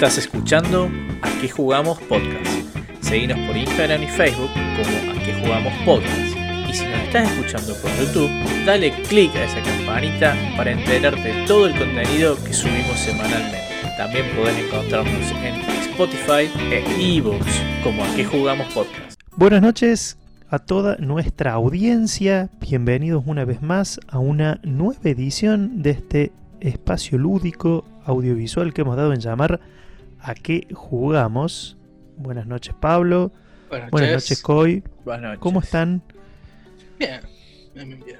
Estás escuchando A qué jugamos podcast. Seguinos por Instagram y Facebook como A qué jugamos podcast. Y si nos estás escuchando por YouTube, dale click a esa campanita para enterarte de todo el contenido que subimos semanalmente. También podés encontrarnos en Spotify e ebooks como A qué jugamos podcast. Buenas noches a toda nuestra audiencia. Bienvenidos una vez más a una nueva edición de este espacio lúdico audiovisual que hemos dado en llamar a qué jugamos. Buenas noches, Pablo. Buenas Buenas noches. noches, Coy. Buenas noches. ¿Cómo están? Bien, bien.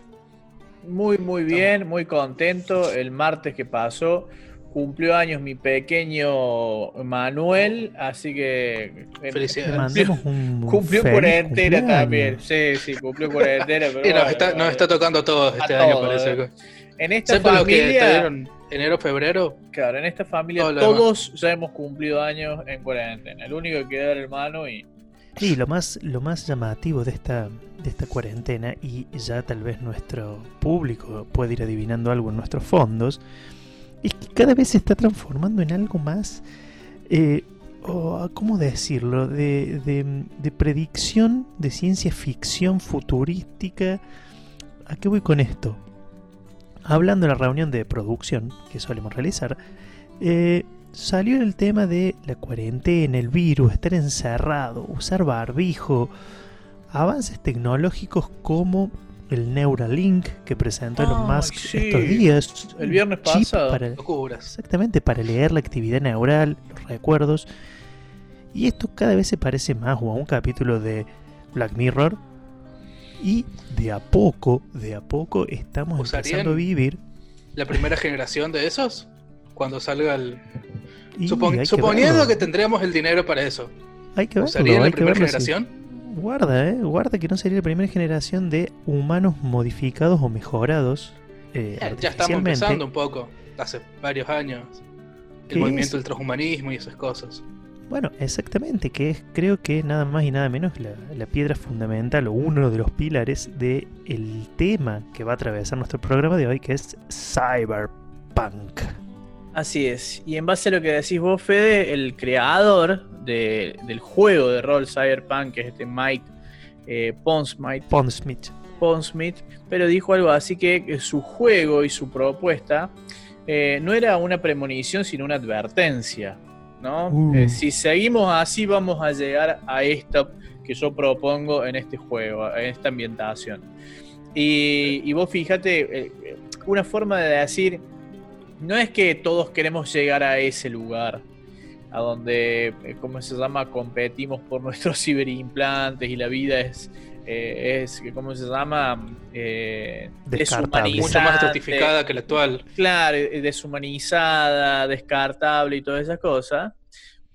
Muy, muy bien, muy contento. El martes que pasó cumplió años mi pequeño Manuel, así que eh, Felicidades. Cumplió, mandamos un cumplió feliz cuarentena cumpleaños. también. Sí, sí, cumplió cuarentena. Pero Y nos, bueno, está, nos bueno. está tocando a todos este A año, todos, parece. eh. En esta Excepto lo que te familia, dieron enero, febrero. claro, en esta familia Todo todos ya hemos cumplido años en cuarentena. El único que queda era el hermano y Sí, lo más, lo más llamativo de esta, de esta cuarentena, y ya tal vez nuestro público puede ir adivinando algo en nuestros fondos, es que cada vez se está transformando en algo más, eh, oh, ¿cómo decirlo?, de, de- de predicción de ciencia ficción futurística. ¿A qué voy con esto? Hablando de la reunión de producción que solemos realizar, eh, salió el tema de la cuarentena, el virus, estar encerrado, usar barbijo, avances tecnológicos como el Neuralink que presentó Elon Musk sí. estos días. El viernes chip pasado. para- exactamente, para leer la actividad neural, los recuerdos. Y esto cada vez se parece más o a un capítulo de Black Mirror. Y de a poco, de a poco estamos empezando a vivir. La primera generación de esos, cuando salga el. y Supon- hay que suponiendo verlo. que tendríamos el dinero para eso. Hay que verlo, ¿Usarían hay la que primera sí. generación? Guarda, eh, guarda que no sería la primera generación de humanos modificados o mejorados eh, Ya, ya estamos empezando un poco. Hace varios años. El ¿Qué movimiento es? del transhumanismo y esas cosas. Bueno, exactamente, que es creo que nada más y nada menos la, la piedra fundamental o uno de los pilares del el tema que va a atravesar nuestro programa de hoy, que es Cyberpunk. Así es. Y en base a lo que decís vos, Fede, el creador de- del juego de rol Cyberpunk, que es este Mike eh, Pondsmith, Pondsmith. Pondsmith, pero dijo algo así que, que su juego y su propuesta eh, no era una premonición, sino una advertencia. ¿No? Uh. Eh, si seguimos así, vamos a llegar a esto que yo propongo en este juego, en esta ambientación. Y, y vos fíjate, eh, una forma de decir, no es que todos queremos llegar a ese lugar, a donde, eh, ¿cómo se llama?, competimos por nuestros ciberimplantes y la vida es, eh, es ¿cómo se llama?, eh, Descartable. Mucho más estratificada que la actual. Claro, eh, deshumanizada, descartable y todas esas cosas.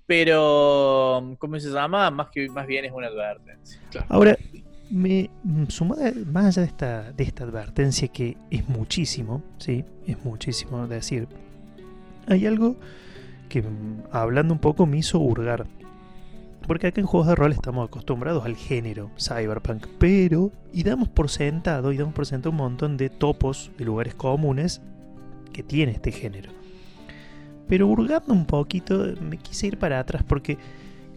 Pero, ¿cómo se llama? Más que más bien es una advertencia. Ahora, me mm, sumada, más allá de esta, de esta advertencia que es muchísimo, sí, es muchísimo decir, hay algo que mm, hablando un poco me hizo hurgar. Porque acá en juegos de rol estamos acostumbrados al género cyberpunk, pero y damos por sentado y damos por sentado un montón de topos de lugares comunes que tiene este género. Pero hurgando un poquito me quise ir para atrás porque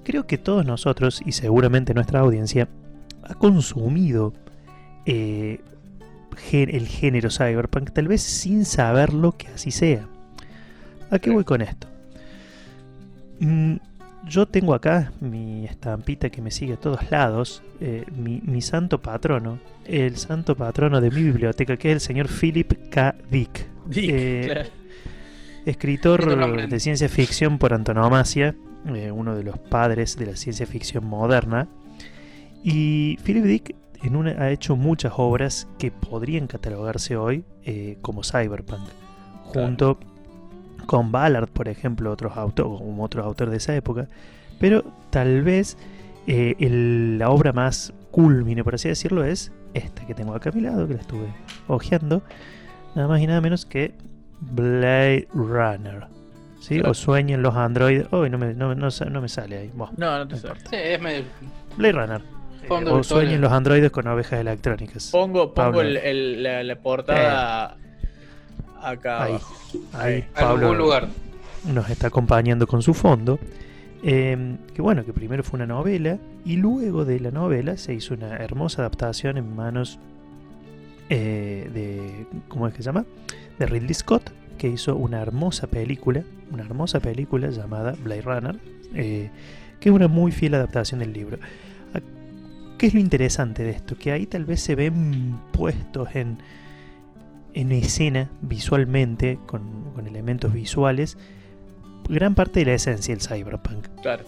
creo que todos nosotros y seguramente nuestra audiencia ha consumido eh, el género cyberpunk, tal vez sin saberlo que así sea. ¿A qué voy con esto? Yo tengo acá mi estampita que me sigue a todos lados, eh, mi, mi santo patrono, el santo patrono de mi biblioteca, que es el señor Philip K. Dick, Dick, Eh, claro. escritor de ciencia ficción por antonomasia, eh, uno de los padres de la ciencia ficción moderna. Y Philip Dick en una, ha hecho muchas obras que podrían catalogarse hoy eh, como cyberpunk, junto con Ballard, por ejemplo, otros autores, como otros autores de esa época. Pero tal vez eh, el- la obra más culmine, por así decirlo, es esta que tengo acá a mi lado, que la estuve hojeando, nada más y nada menos que Blade Runner. ¿Sí? Claro. O sueñen los androides. Uy, no me, no, no me sale ahí. No, no te importa. Sí, es medio. Blade Runner. O sueñen los androides con ovejas electrónicas. Pongo, pongo el- el- la, la portada acá Ahí. abajo. Ahí, En Pablo. algún lugar. nos está acompañando con su fondo. eh, que bueno, que primero fue una novela y luego de la novela se hizo una hermosa adaptación en manos eh, de, ¿cómo es que se llama? De Ridley Scott, que hizo una hermosa película, una hermosa película llamada Blade Runner, eh, que es una muy fiel adaptación del libro. A- ¿Qué es lo interesante de esto? Que ahí tal vez se ven puestos en, en escena visualmente, con, con elementos visuales, gran parte de la esencia del cyberpunk. Claro.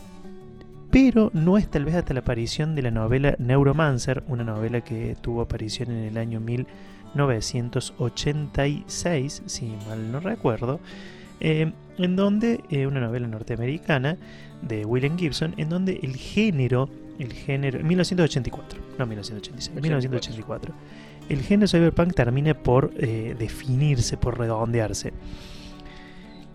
Pero no es tal vez hasta la aparición de la novela Neuromancer, una novela que tuvo aparición en el año 1986, si mal no recuerdo, eh, en donde, eh, una novela norteamericana de William Gibson, en donde el género, el género, 1984, no 1986, 1984, el género cyberpunk termina por eh, definirse, por redondearse.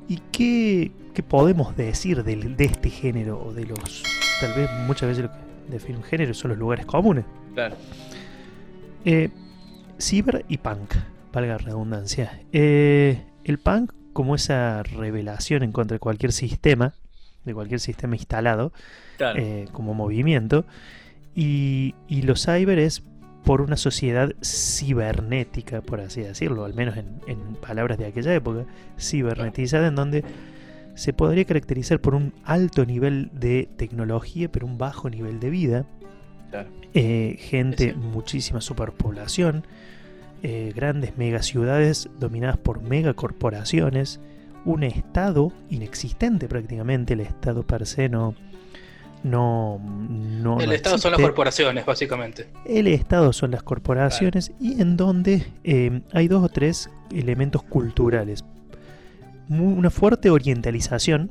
¿Y qué, qué podemos decir de, este género o de los, tal vez muchas veces lo que define un género son los lugares comunes? Claro. Eh, ciber y punk, valga la redundancia. Eh, el punk como esa revelación en contra de cualquier sistema, de cualquier sistema instalado, Claro. eh, como movimiento, y, y lo cyber es por una sociedad cibernética, por así decirlo, al menos en, en palabras de aquella época, cibernetizada, en donde se podría caracterizar por un alto nivel de tecnología, pero un bajo nivel de vida, claro. eh, gente, muchísima superpoblación, eh, grandes megaciudades dominadas por megacorporaciones, un estado inexistente prácticamente, el estado per se no... No, no, El no Estado son las corporaciones, básicamente. El Estado son las corporaciones y en donde eh, hay dos o tres elementos culturales. Una fuerte orientalización,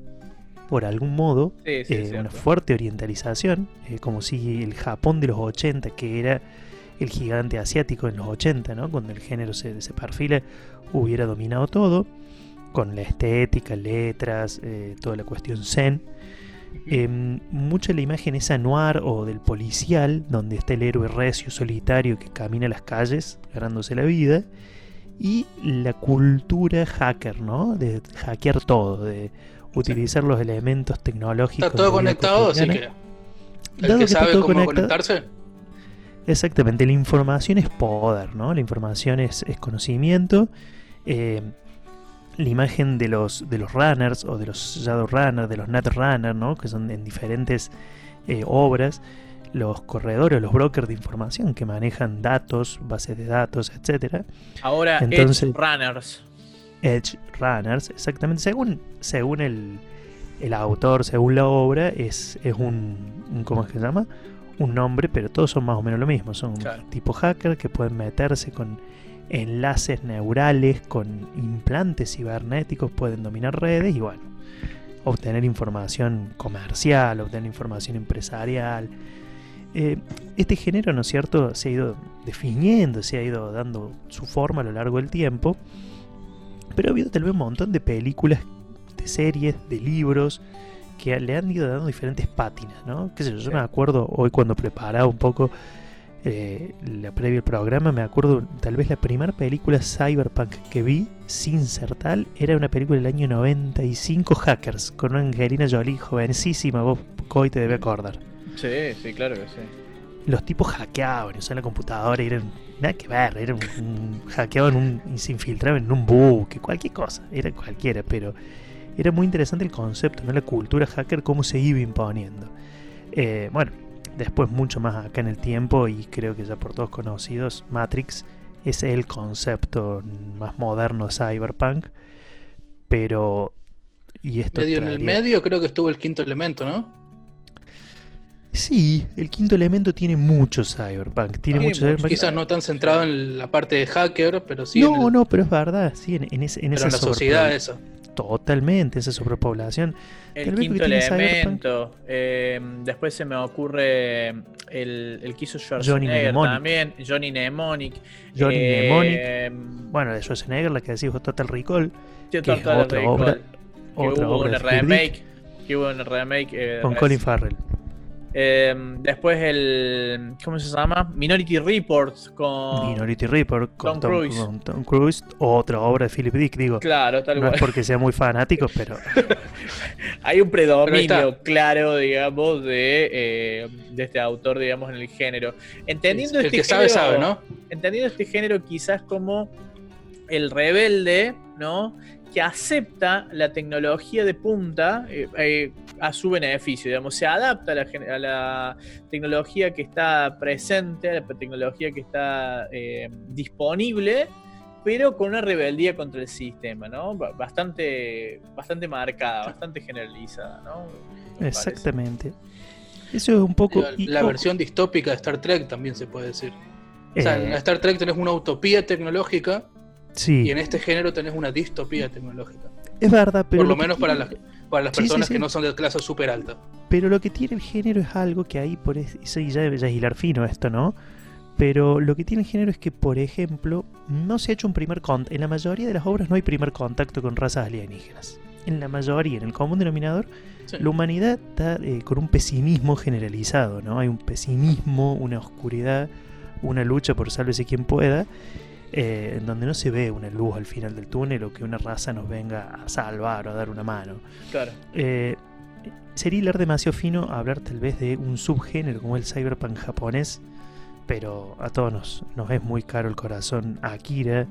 por algún modo, Sí, sí, eh, una fuerte orientalización, eh, como si el Japón de los 80, que era el gigante asiático en los 80, ¿no? cuando el género se, se perfila, hubiera dominado todo, con la estética, letras, eh, toda la cuestión zen. Eh, mucha la imagen esa noir o del policial, donde está el héroe recio, solitario, que camina las calles ganándose la vida, y la cultura hacker, ¿no? De hackear todo, de utilizar los elementos tecnológicos. Está todo de conectado, así que el Dado que que está sabe todo cómo conectado- conectarse, Exactamente, la información es poder, ¿no? La información es, es conocimiento. Eh, la imagen de los, de los runners o de los shadow runners, de los net runners, ¿no? Que son en diferentes eh, obras. Los corredores, los brokers de información que manejan datos, bases de datos, etcétera. Ahora, Entonces- Edge Runners. Edge Runners, exactamente, según, según el, el autor, según la obra, es, es un, un- ¿cómo es que se llama? Un nombre, pero todos son más o menos lo mismo, son Claro. tipo hacker que pueden meterse con enlaces neurales, con implantes cibernéticos, pueden dominar redes y bueno, obtener información comercial, obtener información empresarial. Eh, este género, ¿no es cierto?, se ha ido definiendo, se ha ido dando su forma a lo largo del tiempo. Pero ha habido tal vez un montón de películas, de series, de libros que le han ido dando diferentes pátinas, ¿no? Qué sé yo, me acuerdo hoy cuando preparaba un poco eh, la previa al programa, me acuerdo tal vez la primera película cyberpunk que vi sin ser tal era una película del año 95 Hackers con una Angelina Jolie jovencísima, vos hoy te debe acordar. Sí, sí, claro que sí. Los tipos hackeaban, usaban la computadora y eran nada que ver, eran un, hackeaban un, y se infiltraban en un buque, cualquier cosa, era cualquiera, pero era muy interesante el concepto, ¿no? la cultura hacker, cómo se iba imponiendo. Eh, bueno, después mucho más acá en el tiempo y creo que ya por todos conocidos, Matrix es el concepto más moderno cyberpunk, pero... Y esto medio en el medio creo que estuvo el quinto elemento, ¿no? Sí, el quinto elemento tiene mucho cyberpunk, tiene mucho cyberpunk. Quizás no tan centrado en la parte de hacker, pero sí no, el- no, pero es verdad, sí, en, en ese- en pero esa en la sociedad eso. Totalmente, esa sobrepoblación. El Tal quinto elemento. eh, después se me ocurre el, el que hizo Johnny Schwarzenegger Mnemonic. también. Johnny Mnemonic. Johnny Mnemonic. eh, Bueno, de Schwarzenegger, la que decís vos, Total Recall, es Total otra Recall, obra- que otra hubo obra remake. Que hubo una remake. eh, con Colin Farrell. Eh, después el. ¿Cómo se llama? Minority Report con. Minority Report con Tom Tom, Cruise. con Tom Cruise, otra obra de Philip Dick, digo. Claro, tal no cual. es porque sea muy fanático, pero Hay un predominio claro, digamos, de, eh, de este autor, digamos, en el género. Entendiendo el este que sabe, género, sabe, ¿no? entendiendo este género quizás como el rebelde, ¿no? Que acepta la tecnología de punta eh, eh, a su beneficio, digamos, se adapta a la, gen- a la tecnología que está presente, a la tecnología que está eh, disponible, pero con una rebeldía contra el sistema, ¿no? Ba- Bastante, bastante marcada, bastante generalizada, ¿no? Parece. exactamente. Eso es un poco. La, versión distópica de Star Trek también se puede decir. O sea, en Star Trek tenés una utopía tecnológica sí, y en este género tenés una distopía tecnológica. es verdad, pero. Por lo que menos para tiene- las, para las Sí, personas sí. que no son de clase súper alta. Pero lo que tiene el género es algo que ahí, por es- eso ya, ya es hilar fino esto, ¿no? Pero lo que tiene el género es que, por ejemplo, no se ha hecho un primer contacto. En la mayoría de las obras no hay primer contacto con razas alienígenas. En la mayoría, en el común denominador, la humanidad está eh, con un pesimismo generalizado, ¿no? Hay un pesimismo, una oscuridad, una lucha por sálvese quien pueda, eh, en donde no se ve una luz al final del túnel o que una raza nos venga a salvar o a dar una mano. Claro. Eh, sería hilar demasiado fino hablar tal vez de un subgénero como el cyberpunk japonés, pero a todos nos, nos es muy caro el corazón Akira,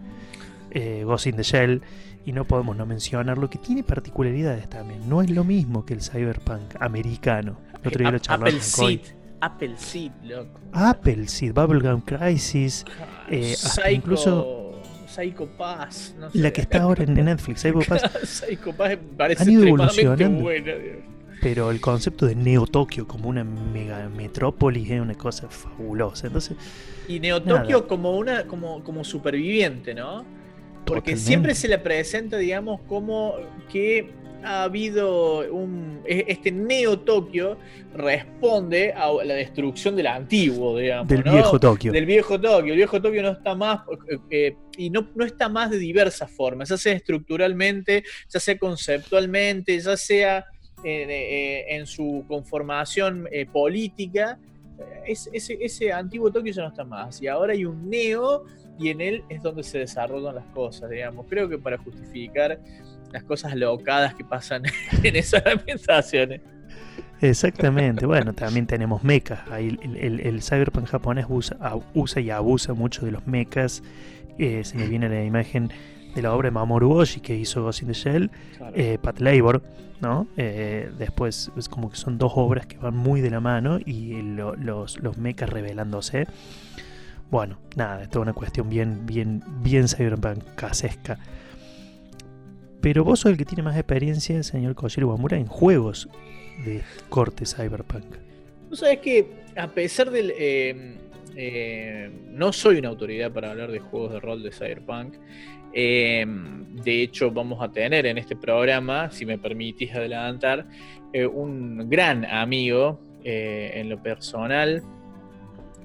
eh, Ghost in the Shell, y no podemos no mencionarlo, que tiene particularidades también. No es lo mismo que el cyberpunk americano. El otro día lo Apple. Seed. Apple Seed, loco. Apple Seed, Bubblegum Crisis, eh, hasta Psycho, incluso Psycho Pass, no sé. la que está ahora en Netflix, Psycho Pass, Psycho Pass parece Han ido evolucionando. buena. pero el concepto de Neo Tokio como una mega metrópolis es una cosa fabulosa. Entonces, Y Neo. Tokio como una como, como superviviente, ¿no? Porque Totalmente. siempre se le presenta, digamos, como que ha habido un. e- Este Neo Tokio responde a la destrucción del antiguo, digamos. del ¿no? viejo Tokio. Del viejo Tokio. El viejo Tokio no está más, eh, eh, y no, no está más de diversas formas, ya sea estructuralmente, ya sea conceptualmente, ya sea eh, en su conformación eh, política. Es- ese, ese antiguo Tokio ya no está más. Y ahora hay un neo, y en él es donde se desarrollan las cosas, digamos. Creo que para justificar las cosas locadas que pasan en esas ambientaciones. Exactamente, bueno, también tenemos mechas. Ahí el, el- el cyberpunk japonés usa, usa y abusa mucho de los mechas. Eh, se me viene la imagen de la obra de Mamoru Oshii que hizo Ghost in the Shell, eh, Pat Labor, ¿no? Eh, después es como que son dos obras que van muy de la mano y lo- los, los mechas revelándose. Bueno, nada, es toda una cuestión bien, bien, bien cyberpunkasesca. Pero vos sos el que tiene más experiencia, señor Kojiro Wamura, en juegos de corte cyberpunk. Tú sabes que a pesar del... eh, eh, no soy una autoridad para hablar de juegos de rol de Cyberpunk. Eh, de hecho, vamos a tener en este programa, si me permitís adelantar, un gran amigo en lo personal,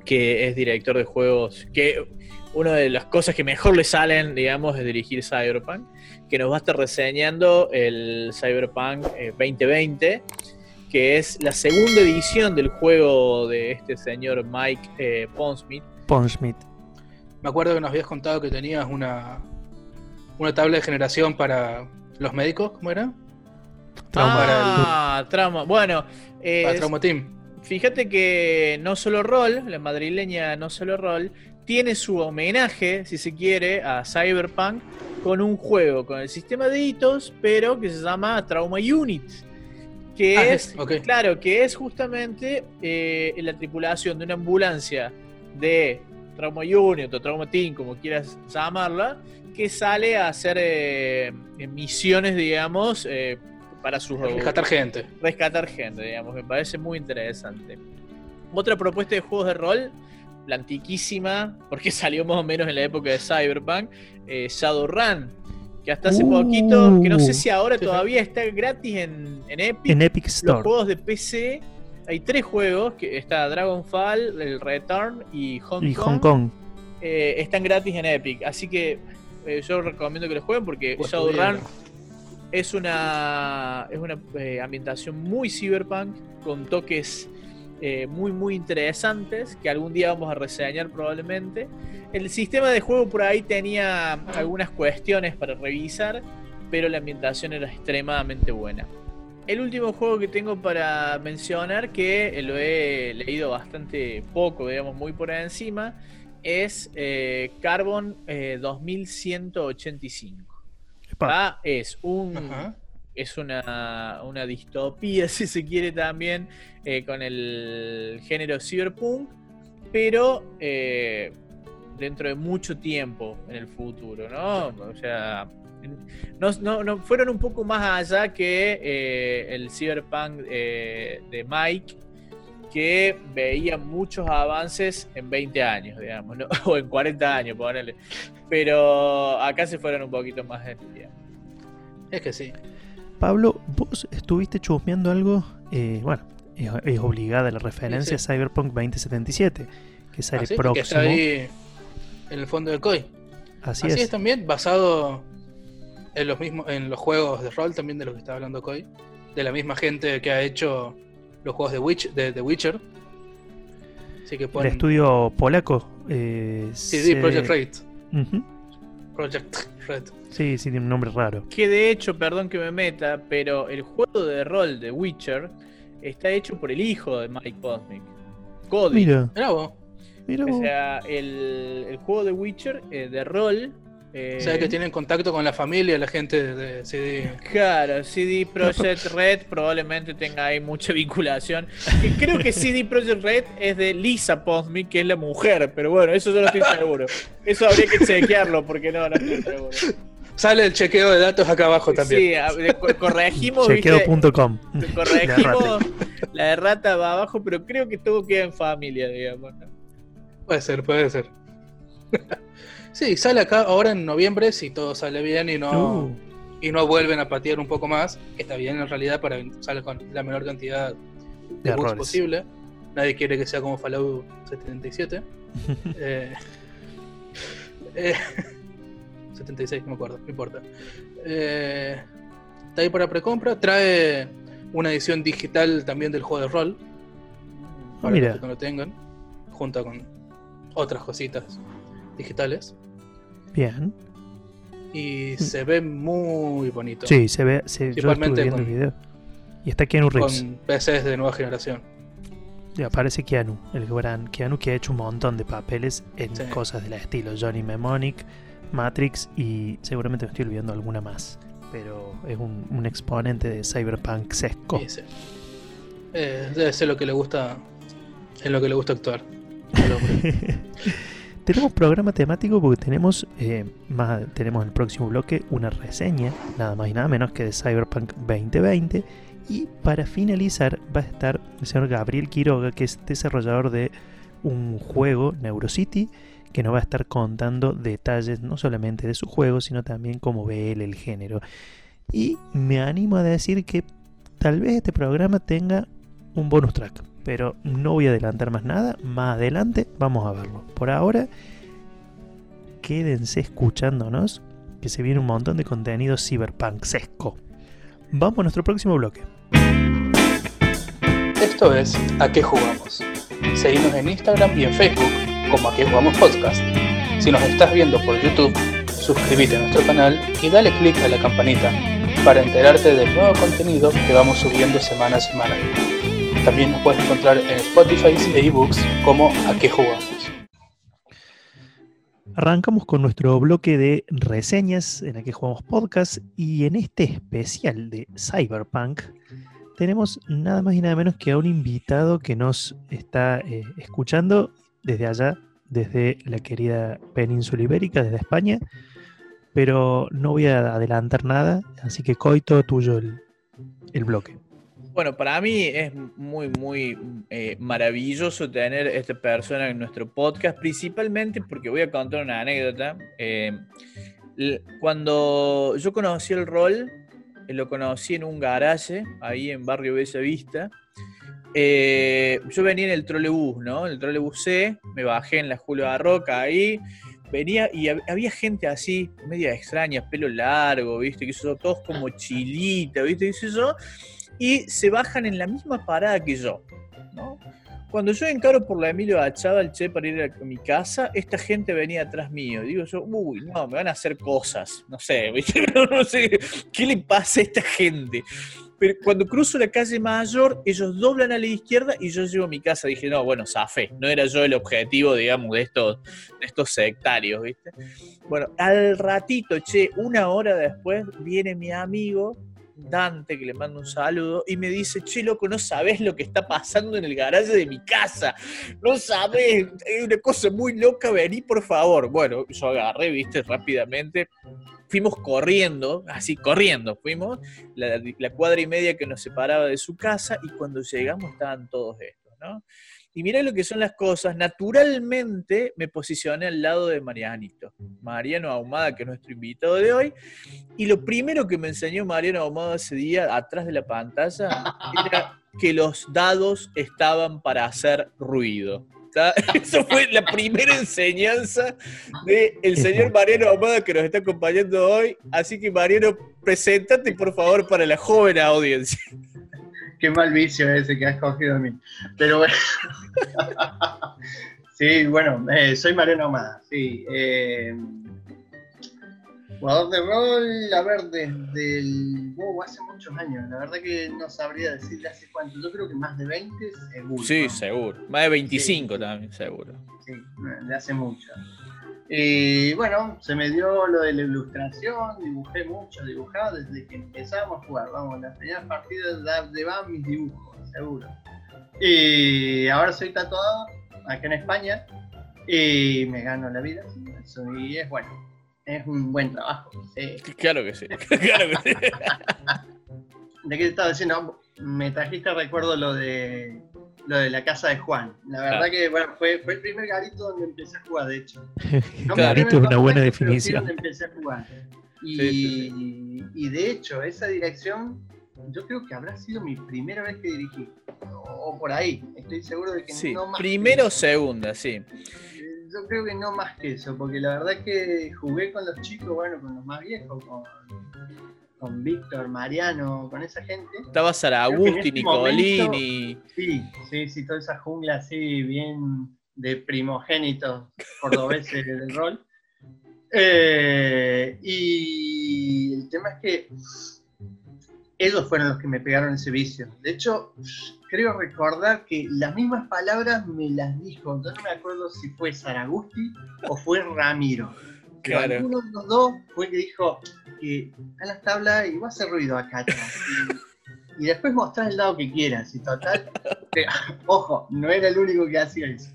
que es director de juegos, que una de las cosas que mejor le salen, digamos, es dirigir Cyberpunk, que nos va a estar reseñando el Cyberpunk eh, 2020 que es la segunda edición del juego de este señor Mike eh, Pondsmith. Ponchmith. Me acuerdo que nos habías contado que tenías una, una tabla de generación para los médicos, ¿cómo era? Trauma. ah, trauma. Bueno, eh, Para Trauma Team. fíjate que No Solo Roll, la madrileña No Solo Roll, tiene su homenaje, si se quiere, a Cyberpunk con un juego con el sistema de hitos, pero que se llama Trauma Unit. Que Ah, es, claro, que es justamente eh, la tripulación de una ambulancia de Trauma Unit o Trauma Team, como quieras llamarla, que sale a hacer eh, misiones, digamos, eh, para sus Rescatar gente. rescatar gente, digamos, me parece muy interesante. Otra propuesta de juegos de rol, la antiquísima, porque salió más o menos en la época de Cyberpunk, eh, Shadowrun, que hasta hace Uh. poquito, que no sé si ahora todavía está gratis en, en Epic. En Epic Los Store. juegos de PC, hay tres juegos, que está Dragonfall, el Return y Hong Y Kong, Hong Kong. eh, están gratis en Epic. Así que eh, yo recomiendo que los jueguen porque Pues Shadowrun es una, es una eh, ambientación muy cyberpunk, con toques eh, muy, muy interesantes que algún día vamos a reseñar probablemente. El sistema de juego por ahí tenía algunas cuestiones para revisar, pero la ambientación era extremadamente buena. El último juego que tengo para mencionar, que lo he leído bastante poco, digamos, muy por encima, es eh, Carbon 2185. Ah, es un es una, una, distopía, si se quiere también, eh, con el género cyberpunk, pero eh, dentro de mucho tiempo en el futuro, ¿no? O sea, no, no, fueron un poco más allá que eh, el cyberpunk de Mike, que veía muchos avances en 20 años, digamos, o en 40 años, ponerle. Pero acá se fueron un poquito más en tiempo. Es que sí. Pablo, vos estuviste chusmeando algo, eh, bueno, es, obligada la referencia a Cyberpunk 2077, que sale Así, próximo. Que está ahí en el fondo del COI. Así, Así es. también, basado en los mismos, en los juegos de rol también de los que está hablando COI, de la misma gente que ha hecho los juegos de, Witch, de The Witcher. Así que El estudio polaco. Eh, CD Project Red. Project Red. Sí, sí, tiene un nombre raro. Que de hecho, perdón que me meta, pero el juego de rol de Witcher está hecho por el hijo de Mike Cosmic. Cody. Mira. Mira O sea, el, el, juego de Witcher eh, de rol. Eh, o sea, que tienen contacto con la familia, la gente de CD. Claro, CD Projekt Red probablemente tenga ahí mucha vinculación. Creo que CD Projekt Red es de Lisa Cosmic, que es la mujer, pero bueno, eso yo no estoy seguro. Eso habría que chequearlo porque no, no estoy seguro. Sale el chequeo de datos acá abajo también. Sí, corregimos. Chequeo.com. Corregimos la errata va abajo, pero creo que todo queda en familia, digamos. Puede ser, puede ser. Sí, sale acá ahora en noviembre, si todo sale bien y no, uh. y no vuelven a patear un poco más, que está bien en realidad para salga con la menor cantidad de, bugs posible. Nadie quiere que sea como Fallout 77. eh, eh 76, no me acuerdo, no importa. Eh, está ahí para precompra. Trae una edición digital también del juego de rol. Ah, para mira. que no lo tengan. Junto con otras cositas digitales. Bien. Y se ve muy bonito. Sí, se ve. Se, yo el video. Y está Keanu Reeves. Con PCs de nueva generación. Y aparece Keanu, el gran Keanu que ha hecho un montón de papeles en cosas del estilo Johnny Mnemonic, Matrix y seguramente me estoy olvidando alguna más. Pero es un, exponente de cyberpunk sesco. Sí, eh, debe ser lo que le gusta. Es lo que le gusta actuar. tenemos programa temático porque tenemos eh, más, tenemos el próximo bloque una reseña, nada más y nada menos que de Cyberpunk 2020. Y para finalizar va a estar el señor Gabriel Quiroga, que es desarrollador de un juego, Neurocity, que nos va a estar contando detalles no solamente de su juego, sino también cómo ve él el género. Y me animo a decir que tal vez este programa tenga un bonus track, pero no voy a adelantar más nada. Más adelante vamos a verlo. Por ahora, quédense escuchándonos, que se viene un montón de contenido cyberpunksesco. Vamos a nuestro próximo bloque. Esto es ¿A qué jugamos? Seguimos en Instagram y en Facebook como Aquí Jugamos Podcast. Si nos estás viendo por YouTube, suscríbete a nuestro canal y dale click a la campanita para enterarte del nuevo contenido que vamos subiendo semana a semana. También nos puedes encontrar en Spotify e ebooks como A qué jugamos. Arrancamos con nuestro bloque de reseñas en A qué jugamos podcast y en este especial de Cyberpunk tenemos nada más y nada menos que a un invitado que nos está eh, escuchando desde allá, desde la querida península ibérica, desde España. Pero no voy a adelantar nada, así que coito tuyo el, el bloque. Bueno, para mí es muy, muy eh, maravilloso tener esta persona en nuestro podcast, principalmente porque voy a contar una anécdota. Eh, cuando yo conocí el rol, eh, lo conocí en un garaje, ahí en Barrio Bella Vista, yo venía en el trolebús, ¿no? En el trolebús C, me bajé en la Julio Barroca ahí, venía y había gente así, media extraña, pelo largo, ¿viste? Que son todos como chilita, ¿viste? Y, y se bajan en la misma parada que yo, ¿no? Cuando yo encaro por la Emilio Achada che para ir a mi casa, esta gente venía atrás mío. Digo yo, uy, no, me van a hacer cosas. No sé, no sé, ¿qué le pasa a esta gente? Pero cuando cruzo la calle Mayor, ellos doblan a la izquierda y yo llego a mi casa. Dije, no, bueno, zafé. No era yo el objetivo, digamos, de estos, de estos sectarios, ¿viste? Bueno, al ratito, che, una hora después, viene mi amigo Dante, que le mando un saludo, y me dice, che, loco, no sabes lo que está pasando en el garaje de mi casa. No sabes, es una cosa muy loca, vení por favor. Bueno, yo agarré, viste, rápidamente fuimos corriendo, así corriendo, fuimos la, cuadra y media que nos separaba de su casa y cuando llegamos estaban todos estos, ¿no? Y mira lo que son las cosas, naturalmente me posicioné al lado de Marianito, Mariano Ahumada, que es nuestro invitado de hoy, y lo primero que me enseñó Mariano Ahumada ese día, atrás de la pantalla, era que los dados estaban para hacer ruido. Eso fue la primera enseñanza del señor Mariano Ahumada que nos está acompañando hoy. Así que, Mariano, preséntate por favor para la joven audiencia. Qué mal vicio ese que has cogido a mí. Pero bueno. sí, bueno, eh, soy Mariano Ahumada. Sí. Eh, Jugador de rol, a ver, desde el. Wow, hace muchos años. La verdad que no sabría decirle hace cuánto. Yo creo que más de 20, seguro. Sí, seguro. Más de 25 también, seguro. Sí, de hace mucho. Y bueno, se me dio lo de la ilustración, dibujé mucho, dibujaba desde que empezamos a jugar. Vamos, las primeras partidas de van mis dibujos, seguro. Y ahora soy tatuado acá en España y me gano la vida. Y es bueno es un buen trabajo. Claro que sí, claro que sí. ¿De qué te estaba diciendo? Me trajiste recuerdo lo de lo de la casa de Juan. La verdad que bueno, fue, fue el primer garito donde empecé a jugar, de hecho. No garito es una buena definición. Donde empecé a jugar. Y, y de hecho, esa dirección yo creo que habrá sido mi primera vez que dirigí. O, por ahí, estoy seguro de que sí, no más. Primero o segunda, sí yo creo que no más que eso, porque la verdad es que jugué con los chicos, bueno, con los más viejos, con, con Víctor, Mariano, con esa gente. Estaba Saragusti, este Nicolini. sí, sí, sí, toda esa jungla así, bien de primogénitos cordobeses del rol. Eh, y el tema es que ellos fueron los que me pegaron ese vicio. De hecho, creo recordar que las mismas palabras me las dijo, yo no me acuerdo si fue Saragusti o fue Ramiro. Claro. uno de los dos fue el que dijo que a las tablas y va a hacer ruido acá Y, después mostrar el lado que quieras. Y total, ojo, no era el único que hacía eso.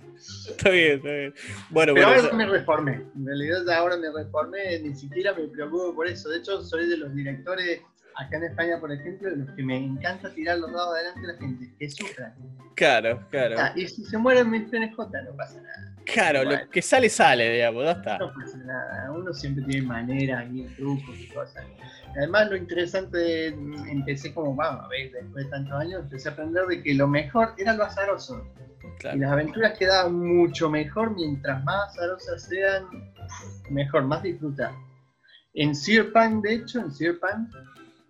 Está bien, está bien. Bueno, Pero ahora me reformé. En realidad ahora me reformé, ni siquiera me preocupo por eso. De hecho, soy de los directores acá en España, por ejemplo, los que me encanta tirar los dados adelante de la gente, que sufran. Claro, claro. Ah, y si se mueren mis PNJ, no pasa nada. Claro, lo que sale, sale, digamos, ya está. No pasa nada, uno siempre tiene maneras y trucos y cosas. Además, lo interesante, empecé como, vamos a ver, después de tantos años, empecé a aprender de que lo mejor era lo azaroso. Y las aventuras quedaban mucho mejor mientras más azarosas sean, mejor, más disfrutar. En Sirpan, de hecho, en Sirpan,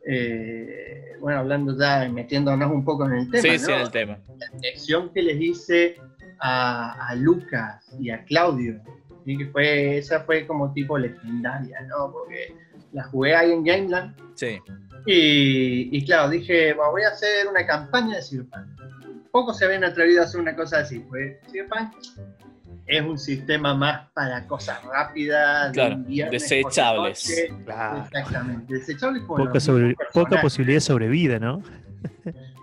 eh, bueno, hablando ya, metiéndonos un poco en el tema. Sí, sí, en el tema. La lección que les hice a, Lucas y a Claudio, que fue, esa fue como tipo legendaria, ¿no? Porque la jugué ahí en Gameland. Sí. Y, y claro, dije, voy a hacer una campaña de Cyberpunk. Pocos se habían atrevido a hacer una cosa así. Pues Cyberpunk es un sistema más para cosas rápidas, desechables. Exactamente, desechables poca, poca posibilidad de sobrevida, ¿no?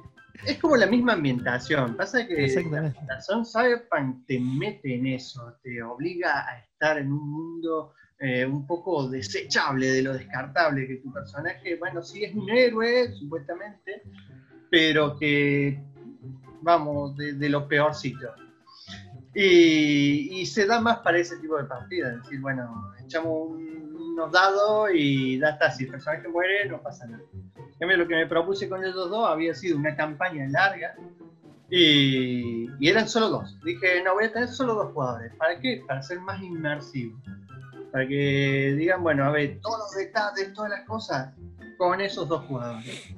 es como la misma ambientación. Pasa que la ambientación Cyberpunk te mete en eso, te obliga a estar en un mundo eh, un poco desechable de lo descartable, que tu personaje, bueno, sí es un héroe, supuestamente, pero que, vamos, de, de lo peorcito. Y, se da más para ese tipo de partidas. Es decir, bueno, echamos unos dados y ya está. Si el personaje muere, no pasa nada. Lo que me propuse con esos dos había sido una campaña larga y, eran solo dos. Dije, no, voy a tener solo dos jugadores. ¿Para qué? Para ser más inmersivo. Para que digan, bueno, a ver, todos los detalles, todas las cosas, con esos dos jugadores.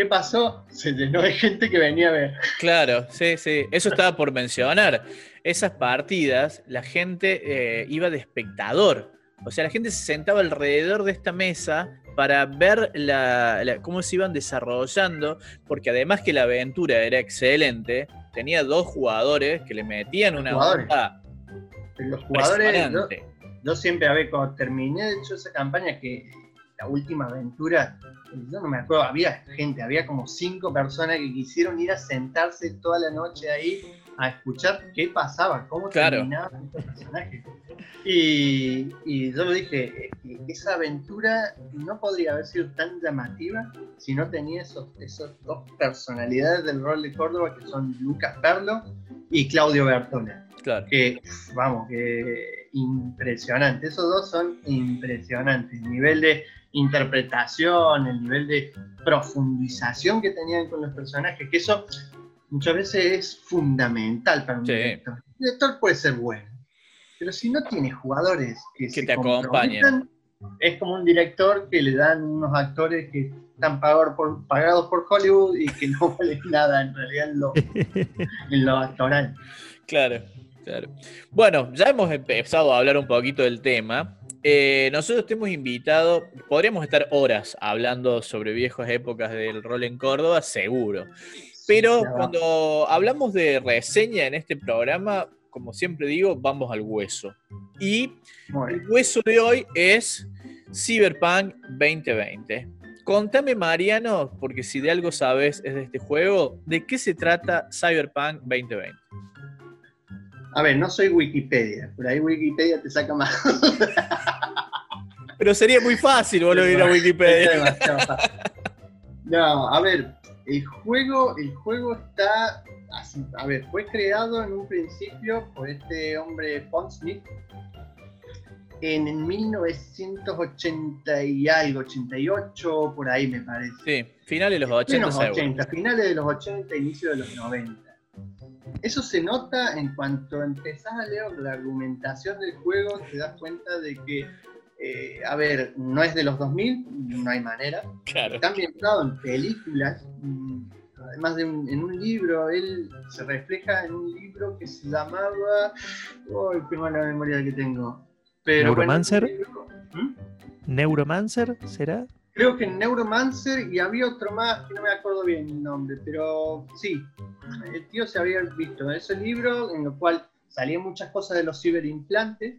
¿qué pasó? Se llenó de gente que venía a ver. Claro, sí, sí. Eso estaba por mencionar. Esas partidas, la gente eh, iba de espectador. O sea, la gente se sentaba alrededor de esta mesa para ver la- cómo se iban desarrollando, porque además que la aventura era excelente, tenía dos jugadores que le metían una Jugadores. Los jugadores, yo, siempre, a ver, cuando terminé de hecho esa campaña, que la última aventura, yo no me acuerdo, había gente, había como cinco personas que quisieron ir a sentarse toda la noche ahí a escuchar qué pasaba, cómo Claro. terminaban estos personajes. Y, y yo lo dije, que esa aventura no podría haber sido tan llamativa si no tenía esos, esos dos personalidades del rol de Córdoba que son Lucas Perlo y Claudio Bertola Claro. que vamos, que impresionante. Esos dos son impresionantes. El nivel de interpretación, el nivel de profundización que tenían con los personajes, que eso muchas veces es fundamental para un Sí. director. Un director puede ser bueno, pero si no tiene jugadores que, Que se te acompañen. es como un director que le dan unos actores que están pagados por, pagados por Hollywood y que no valen nada en realidad en lo, en lo actoral. Claro, claro. Bueno, ya hemos empezado a hablar un poquito del tema. Eh, nosotros te hemos invitado, podríamos estar horas hablando sobre viejas épocas del rol en Córdoba, seguro. Pero cuando hablamos de reseña en este programa, como siempre digo, vamos al hueso. Y el hueso de hoy es Cyberpunk 2020. Contame, Mariano, porque si de algo sabes es de este juego, ¿de qué se trata Cyberpunk 2020? A ver, no soy Wikipedia, por ahí Wikipedia te saca más. Pero sería muy fácil volver a Wikipedia. No, a ver, el juego, el juego está, así, a ver, fue creado en un principio por este hombre Pondsmith en 1980 y algo, 88, por ahí me parece. Sí, finales de los En 80 los seguro. 80, finales de los 80, inicio de los 90. Eso se nota en cuanto empezás a leer la argumentación del juego, te das cuenta de que, eh, a ver, no es de los 2000, no hay manera. Claro. Está ambientado en películas, mm, además de un- en un libro, él se refleja en un libro que se llamaba. ¡Uy, qué mala memoria que tengo! Pero ¿Neuromancer? ¿Mm? ¿Neuromancer será? Creo que Neuromancer y había otro más que no me acuerdo bien el nombre, pero sí, el tío se había visto ese libro en el cual salían muchas cosas de los ciberimplantes.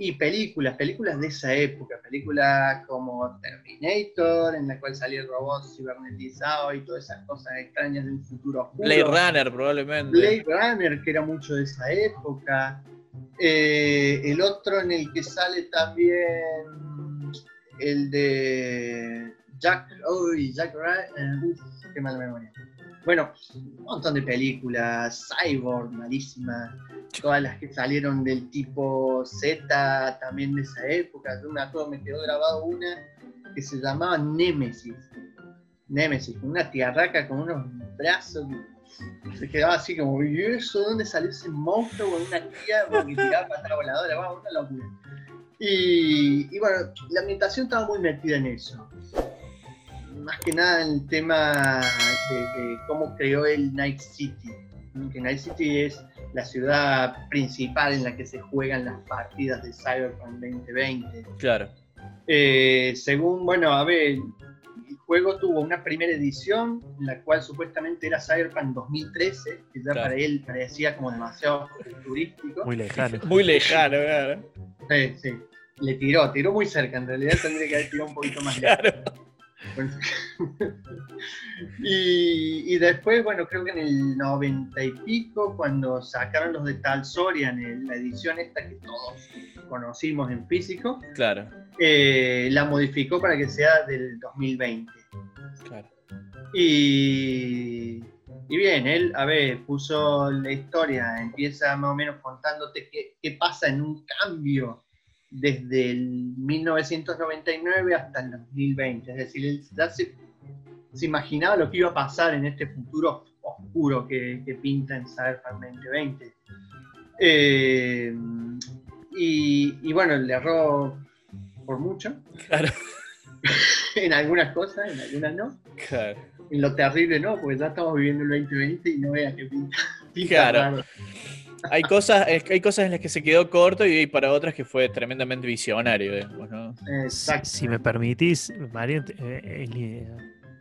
Y películas, películas de esa época, películas como Terminator, en la cual salía el robot cibernetizado y todas esas cosas extrañas de un futuro oscuro. Blade Runner, probablemente. Blade Runner, que era mucho de esa época. Eh, el otro en el que sale también el de Jack, uy, Jack Ryan, uf, qué mala memoria. Bueno, un montón de películas, Cyborg, malísima, todas las que salieron del tipo Z, también de esa época. Yo me acuerdo, me quedó grabado una que se llamaba Nemesis. Nemesis, una tiarraca con unos brazos se quedaba así como, ¿y eso? ¿Dónde salió ese monstruo con una tía que tiraba patada voladora? Una locura. Y, y bueno, la ambientación estaba muy metida en eso. Más que nada en el tema de, de cómo creó el Night City. Que Night City es la ciudad principal en la que se juegan las partidas de Cyberpunk 2020. Claro. Eh, según, bueno, a ver, el juego tuvo una primera edición, en la cual supuestamente era Cyberpunk 2013, que ya Claro. para él parecía como demasiado turístico. Muy lejano. Muy lejano, claro. Sí, sí. Le tiró, tiró muy cerca, en realidad tendría que haber tirado un poquito más lejos. Y, y después, bueno, creo que en el 90 y pico, cuando sacaron los de Tal Sorian, en la edición esta que todos conocimos en físico, Claro, eh, la modificó para que sea del 2020. claro. Y, y bien, él, a ver, puso la historia, empieza más o menos contándote qué, qué pasa en un cambio desde el 1999 hasta el 2020. Es decir, ya se, se imaginaba lo que iba a pasar en este futuro oscuro que, que pinta en Cyberpunk 2020. Eh, y, y bueno, le erró por mucho. Claro. en algunas cosas, en algunas no. Claro. En lo terrible no, porque ya estamos viviendo el 2020 y no veas que pinta. pinta Claro. raro. Hay cosas, hay cosas en las que se quedó corto y hay para otras que fue tremendamente visionario, digamos, ¿no? Si, Exacto. si me permitís, Mario, eh, eh,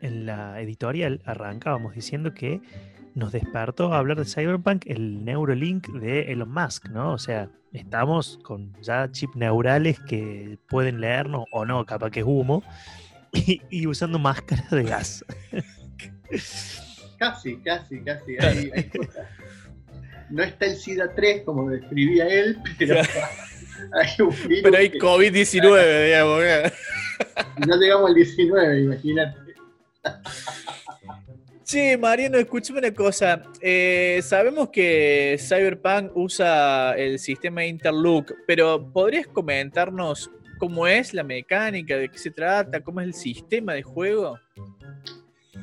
en la editorial arrancábamos diciendo que nos despertó a hablar de Cyberpunk el Neurolink de Elon Musk, ¿no? O sea, estamos con ya chips neurales que pueden leernos o no, capaz que es humo, y, y usando máscaras de gas. Casi, casi, casi. Hay, hay cosas. No está el SIDA 3 como describía él, pero hay un virus Pero hay que- COVID-19, digamos. no llegamos al 19, imagínate. Che, Mariano, escúchame una cosa. Eh, sabemos que Cyberpunk usa el sistema Interlook, pero ¿podrías comentarnos cómo es la mecánica, de qué se trata, cómo es el sistema de juego?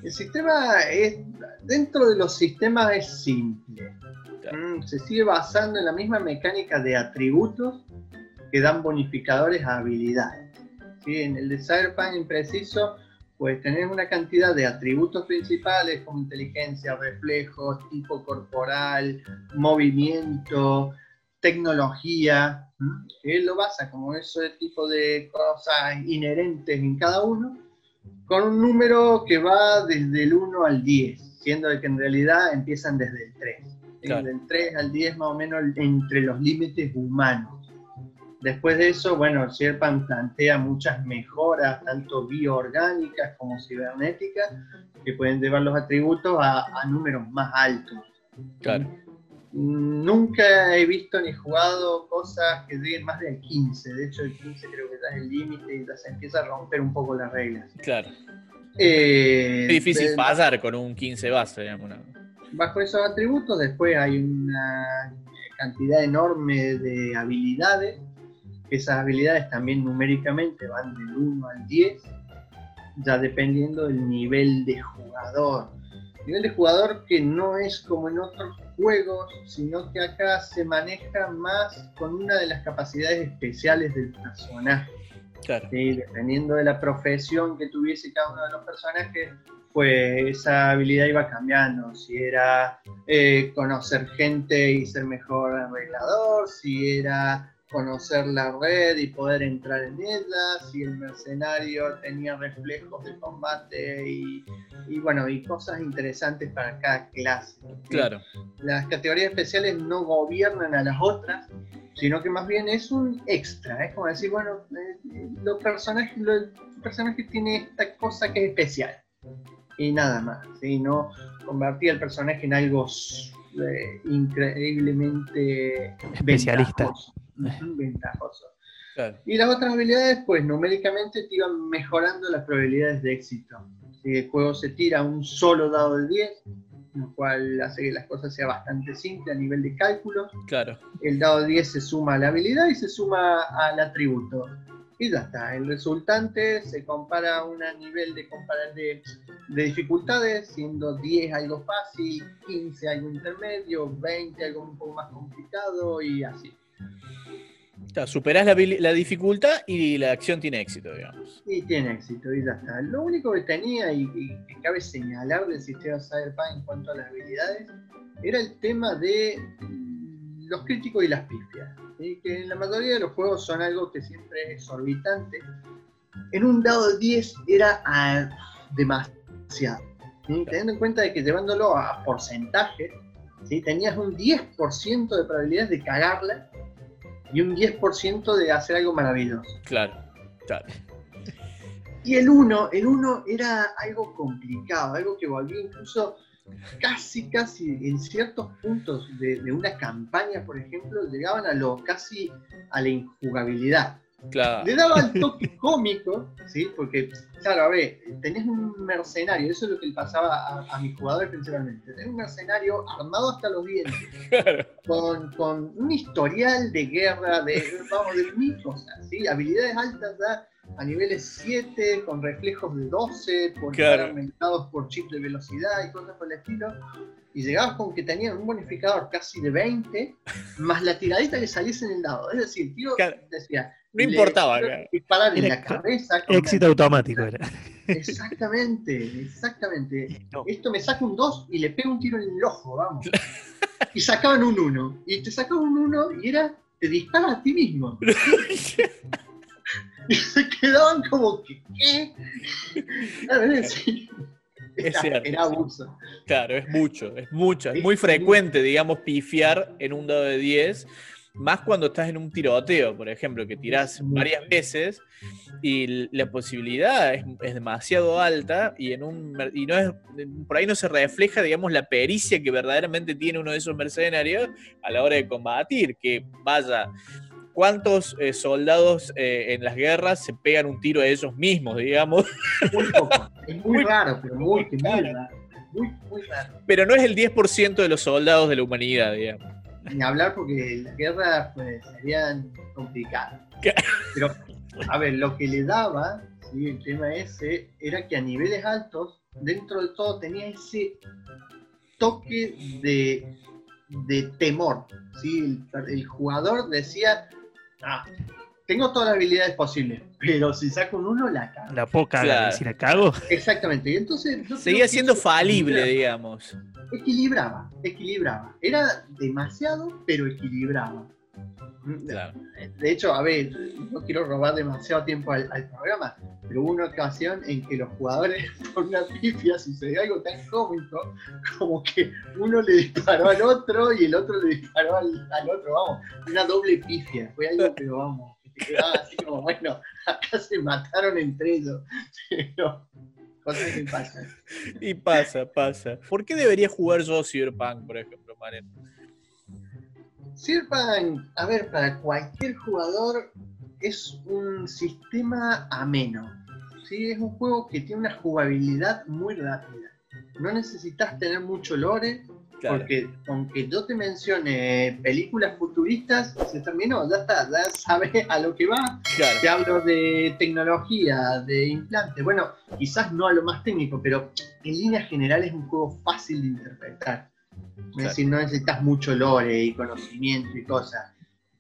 El sistema es, dentro de los sistemas es simple. Mm, Se sigue basando en la misma mecánica de atributos que dan bonificadores a habilidades. En el de Cyberpunk en preciso, pues tenés una cantidad de atributos principales como inteligencia, reflejos, tipo corporal, movimiento, tecnología, que él lo basa como ese tipo de cosas inherentes en cada uno, con un número que va desde el 1 al 10, siendo que en realidad empiezan desde el 3. Del 3 al 10 más o menos entre los límites humanos. Después de eso, bueno, Sherpan plantea muchas mejoras, tanto bioorgánicas como cibernéticas, que pueden llevar los atributos a, a números más altos. Claro. Nunca he visto ni jugado cosas que lleguen más del 15. De hecho, el 15 creo que ya es el límite y ya se empieza a romper un poco las reglas. Claro. Eh, Es difícil de- pasar con un 15 base, digamos. ¿no? Bajo esos atributos, después hay una cantidad enorme de habilidades. Esas habilidades también numéricamente van del 1 al 10, ya dependiendo del nivel de jugador. Nivel de jugador que no es como en otros juegos, sino que acá se maneja más con una de las capacidades especiales del personaje. Claro. ¿sí? Dependiendo de la profesión que tuviese cada uno de los personajes, pues esa habilidad iba cambiando. Si era eh, conocer gente y ser mejor arreglador, si era conocer la red y poder entrar en ella, si el mercenario tenía reflejos de combate y, y bueno, y cosas interesantes para cada clase. ¿sí? Claro. las categorías especiales no gobiernan a las otras, sino que más bien es un extra. Es como decir, bueno, eh, los personajes, lo- el personaje tiene esta cosa que es especial. Y nada más. ¿sí? No convertir al personaje en algo eh, increíblemente Especialista. ventajoso. Ujú, ventajoso. Claro. Y las otras habilidades, pues numéricamente te iban mejorando las probabilidades de éxito. Si el juego se tira un solo dado de 10, lo cual hace que las cosas sean bastante simples a nivel de cálculo. Claro. El dado de 10 se suma a la habilidad y se suma al atributo. Y ya está. El resultante se compara a un nivel de, de, de dificultades, siendo 10 algo fácil, 15 algo intermedio, 20 algo un poco más complicado y así. Claro, superás la, la dificultad y la acción tiene éxito, digamos. Y tiene éxito, y ya está. Lo único que tenía y, que cabe señalar del sistema Cyberpunk en cuanto a las habilidades era el tema de los críticos y las pifias. ¿Sí? Que en la mayoría de los juegos son algo que siempre es exorbitante. En un dado de 10 era ah, demasiado. ¿sí? Teniendo en cuenta de que llevándolo a porcentaje, ¿sí? tenías un 10% de probabilidades de cagarla y un 10% de hacer algo maravilloso. Claro. Claro. Y el 1, el 1 era algo complicado, algo que volvía incluso casi, casi en ciertos puntos de, de una campaña, por ejemplo, llegaban a lo casi a la injugabilidad. Claro. Le daba el toque cómico, ¿sí? Porque, claro, a ver, tenés un mercenario, eso es lo que le pasaba a, a mis jugadores principalmente. Tenés un mercenario armado hasta los dientes, Claro. con, con un historial de guerra, de, vamos, de mil cosas, ¿sí? Habilidades altas ya a niveles 7 con reflejos de 12, por Claro. estar aumentados por chip de velocidad y cosas por el estilo. Y llegabas con que tenían un bonificador casi de 20, más la tiradita que saliese en el dado. Es decir, el tío Claro. decía. No importaba, claro. Disparar en la cabeza. Éxito automático era. Exactamente, exactamente. No. Esto me saca un 2 y le pego un tiro en el ojo, vamos. Y sacaban un 1. Y te sacaban un 1 y era, te disparas a ti mismo. y se quedaban como que, ¿qué? Es era, cierto. era abuso. Claro, es mucho, es mucho. Es muy frecuente, digamos, pifiar en un dado de 10, más cuando estás en un tiroteo, por ejemplo, que tirás varias veces y la posibilidad es, es demasiado alta y, en un, y no es, por ahí no se refleja, digamos, la pericia que verdaderamente tiene uno de esos mercenarios a la hora de combatir, que vaya. ¿Cuántos eh, soldados eh, en las guerras se pegan un tiro a ellos mismos, digamos? Muy poco. Es muy, Muy- raro, pero muy, raro. Muy, muy raro. Pero no es el 10% de los soldados de la humanidad, digamos. Ni hablar porque las guerras pues, serían complicadas. ¿Qué? Pero, a ver, lo que le daba, ¿sí? el tema ese, era que a niveles altos, dentro de todo, tenía ese toque de, de temor. ¿sí? El, el jugador decía, ah, tengo todas las habilidades posibles, pero si saco un 1 la cago. La poca, Claro. si la cago. Exactamente. Y entonces yo Seguía siendo falible, equilibraba. digamos. Equilibraba, equilibraba. Era demasiado, pero equilibraba. Claro. De hecho, a ver, no quiero robar demasiado tiempo al, al programa, pero hubo una ocasión en que los jugadores, por una pifia, sucedió algo tan cómico como que uno le disparó al otro y el otro le disparó al, al otro, vamos, una doble pifia. Fue algo, pero vamos, que te quedaba así como, bueno, acá se mataron entre ellos. Pero, cosas que pasan. Y pasa, pasa. ¿Por qué debería jugar yo Cyberpunk, por ejemplo, Maren? Cyberpunk, a ver, para cualquier jugador es un sistema ameno. ¿sí? Es un juego que tiene una jugabilidad muy rápida. No necesitas tener mucho lore, Claro. porque aunque yo te mencione películas futuristas, se terminó, ya está, ya sabes a lo que va. claro. Te hablo de tecnología, de implantes. Bueno, quizás no a lo más técnico, pero en líneas generales es un juego fácil de interpretar. Es decir, no necesitas mucho lore y conocimiento y cosas.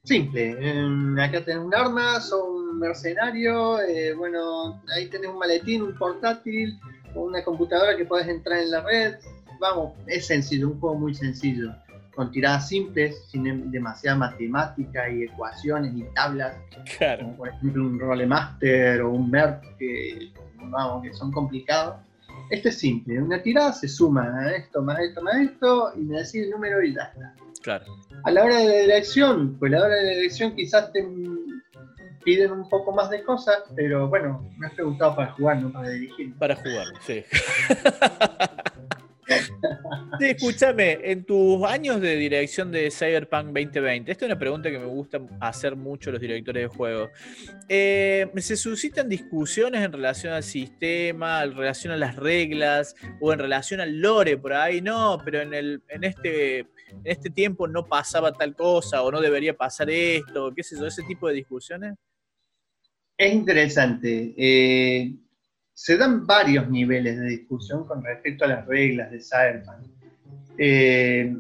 Simple. eh, acá tenés un arma, sos un mercenario. eh, bueno, ahí tenés un maletín, un portátil, o una computadora que podés entrar en la red. Vamos, es sencillo, un juego muy sencillo. Con tiradas simples, sin em- demasiada matemática y ecuaciones y tablas Claro. como por ejemplo un rolemaster o un merc que, vamos, que son complicados. Este es simple, una tirada se suma a esto, más esto, más esto, y me decís el número y ya está. Claro. A la hora de la elección, pues a la hora de la elección quizás te piden un poco más de cosas, pero bueno, me has preguntado para jugar, no para dirigir. Para jugar, sí. Sí, escúchame, en tus años de dirección de Cyberpunk 2020, esta es una pregunta que me gusta hacer mucho los directores de juegos. Eh, ¿Se suscitan discusiones en relación al sistema, en relación a las reglas o en relación al lore por ahí? No, pero en, este, este tiempo no pasaba tal cosa o no debería pasar esto, qué sé yo, ese tipo de discusiones. Es interesante. eh, se dan varios niveles de discusión con respecto a las reglas de Cyberpunk. Eh,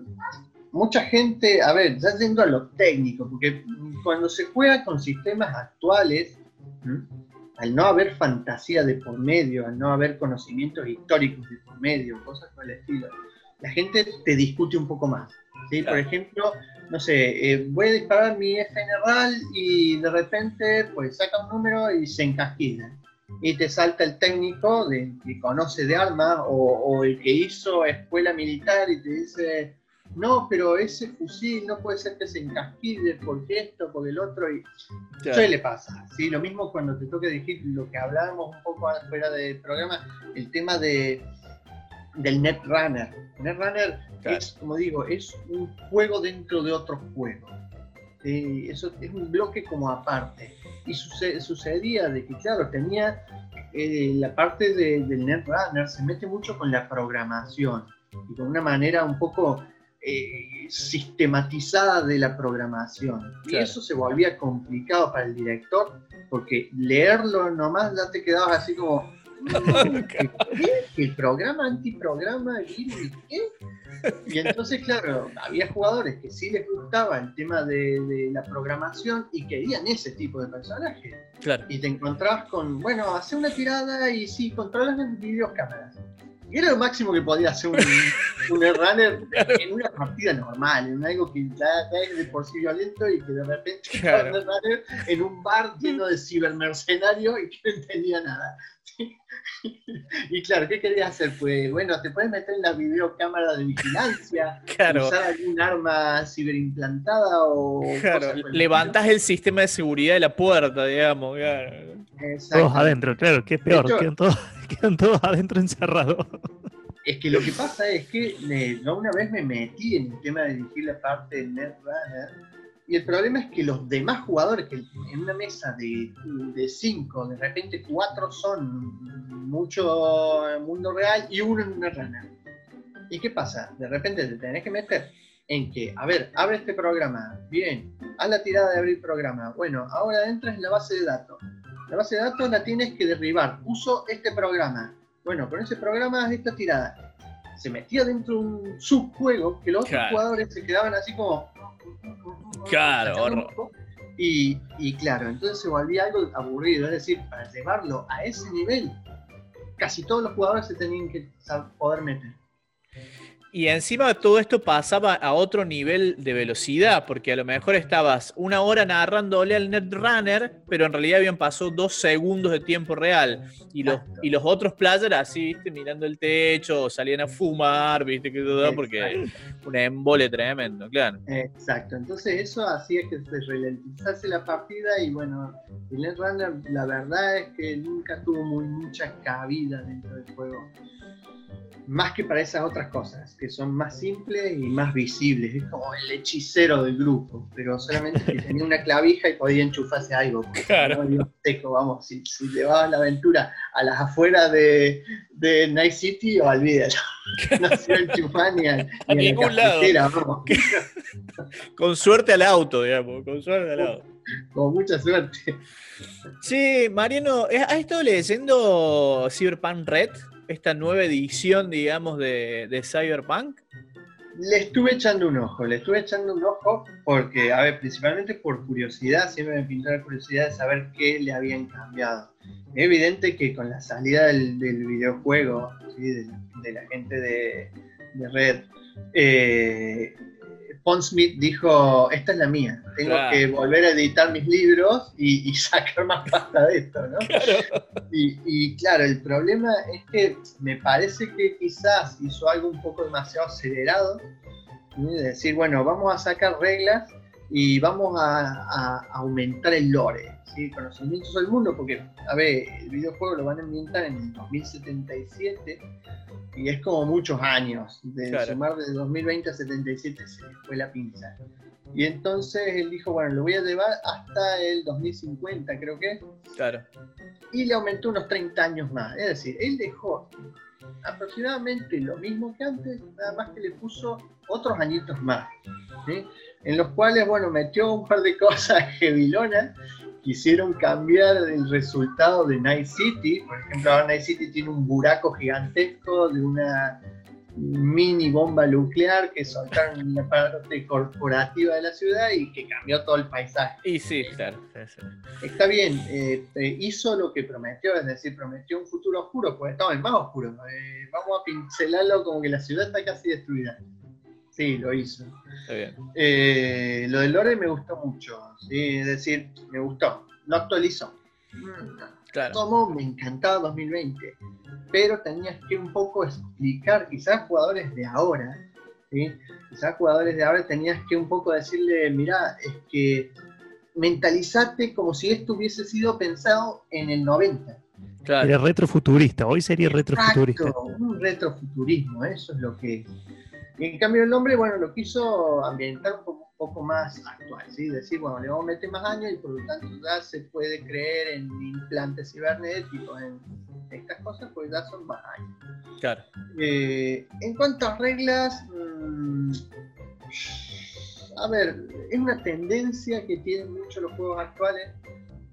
mucha gente, a ver, ya yendo a lo técnico, porque cuando se juega con sistemas actuales, ¿m? al no haber fantasía de por medio, al no haber conocimientos históricos de por medio, cosas por el estilo, la gente te discute un poco más. ¿sí? Por Claro. ejemplo, no sé, eh, voy a disparar mi FNRAL y de repente pues saca un número y se encasquilla. Y te salta el técnico de, que conoce de armas o, o el que hizo escuela militar y te dice, no, pero ese fusil no puede ser que se encasquille porque esto, porque el otro. Y suele pasar. ¿sí? Lo mismo cuando te toca decir lo que hablábamos un poco fuera del programa, el tema de, del Netrunner. Netrunner Claro. es, como digo, es un juego dentro de otro juego. Eh, eso es un bloque como aparte. Y suce- sucedía de que, claro, tenía eh, la parte de- del Netrunner, se mete mucho con la programación y con una manera un poco eh, sistematizada de la programación. Y eso se volvía complicado para el director, porque leerlo nomás ya te quedabas así como. "Mm, ¿qué? ¿El programa antiprograma? ¿El virus? ¿Qué? Y entonces, claro, había jugadores que sí les gustaba el tema de, de la programación y querían ese tipo de personajes. Claro. Y te encontrabas con, bueno, hace una tirada y sí, controlas en videocámaras. Y era lo máximo que podía hacer un, un runner en una partida normal, en algo que ya, ya es de por sí violento y que de repente Claro. estaba un runner en un bar lleno de cibermercenarios y que no entendía nada. Y claro, ¿qué querías hacer? Pues bueno, te puedes meter en la videocámara de vigilancia, Claro. usar algún arma ciberimplantada o... Claro, levantas el sistema de seguridad de la puerta, digamos. claro. Todos adentro, claro, que es peor, hecho- quedan, todos, quedan todos adentro encerrados. Es que lo que pasa es que eh, yo una vez me metí en el tema de dirigir la parte de Netrunner y el problema es que los demás jugadores, que en una mesa de, de cinco, de repente cuatro son mucho mundo real y uno en Netrunner. ¿Y qué pasa? De repente te tenés que meter en que, a ver, abre este programa, bien, haz la tirada de abrir programa. Bueno, ahora entras en la base de datos. La base de datos la tienes que derribar. Uso este programa. Bueno, con ese programa haz esta tirada. Se metía dentro de un subjuego que los otros jugadores se quedaban así como. Claro. Y, y claro, entonces se volvía algo aburrido. Es decir, para llevarlo a ese nivel, casi todos los jugadores se tenían que poder meter. Y encima todo esto pasaba a otro nivel de velocidad, porque a lo mejor estabas una hora narrándole al Netrunner, pero en realidad habían pasado dos segundos de tiempo real. Y los, y los otros players así, viste, mirando el techo, salían a fumar, viste, que todo, porque un embole tremendo, claro. Exacto, entonces eso hacía que se ralentizase la partida y bueno, el Netrunner la verdad es que nunca tuvo muy mucha cabida dentro del juego. Más que para esas otras cosas, que son más simples y más visibles. Es como el hechicero del grupo, pero solamente que tenía una clavija y podía enchufarse algo. Claro. no, teco, vamos, si, si llevabas la aventura a las afueras de, de Night City, olvídalo. No se enchufar ni a, ni A a la ningún lado. cafetera, vamos. Con suerte al auto, digamos, con suerte al auto. Con mucha suerte. Sí, Mariano, ¿has estado leyendo Cyberpunk Red? Esta nueva edición, digamos, de, de Cyberpunk. Le estuve echando un ojo, le estuve echando un ojo porque, a ver, principalmente por curiosidad, siempre me pintó la curiosidad de saber qué le habían cambiado. Es evidente que con la salida del, videojuego, ¿sí? de la gente de, de Red, eh, Pondsmith dijo, esta es la mía, tengo Claro. que volver a editar mis libros y, y sacar más pasta de esto, ¿no? Y, y claro, el problema es que me parece que quizás hizo algo un poco demasiado acelerado. De decir, bueno, vamos a sacar reglas y vamos a, a aumentar el lore, ¿sí? conocimientos del mundo, porque, a ver, el videojuego lo van a ambientar en el 2077 y es como muchos años. De Claro. sumar de 2020 a 77 se fue la pinza. Y entonces él dijo, bueno, lo voy a llevar hasta el 2050, creo que Claro. y le aumentó unos 30 años más. Es decir, él dejó aproximadamente lo mismo que antes, nada más que le puso otros añitos más, ¿sí? en los cuales, bueno, metió un par de cosas heavylonas que hicieron cambiar el resultado de Night City. Por ejemplo, ahora Night City tiene un buraco gigantesco de una mini bomba nuclear que soltaron en la parte corporativa de la ciudad y que cambió todo el paisaje. Y sí, claro. sí, sí. Está bien, eh, eh, hizo lo que prometió, es decir, prometió un futuro oscuro, pues estaba en más oscuro. eh, vamos a pincelarlo como que la ciudad está casi destruida. Sí, lo hizo. Está bien. Eh, lo de Lore me gustó mucho, ¿sí? es decir, me gustó. Lo actualizó. Claro. Como me encantaba 2020, pero tenías que un poco explicar, quizás jugadores de ahora, ¿sí? quizás jugadores de ahora tenías que un poco decirle, mira, es que mentalizate como si esto hubiese sido pensado en el 90. Claro. Era retrofuturista, hoy sería retrofuturista. Exacto, un retrofuturismo, eso es lo que es. Y en cambio el hombre, bueno, lo quiso ambientar un poco, más actual, ¿sí? Decir, bueno, le vamos a meter más años y por lo tanto ya se puede creer en implantes cibernéticos, en estas cosas, pues ya son más años. Claro. Eh, en cuanto a reglas, mm, a ver, es una tendencia que tienen muchos los juegos actuales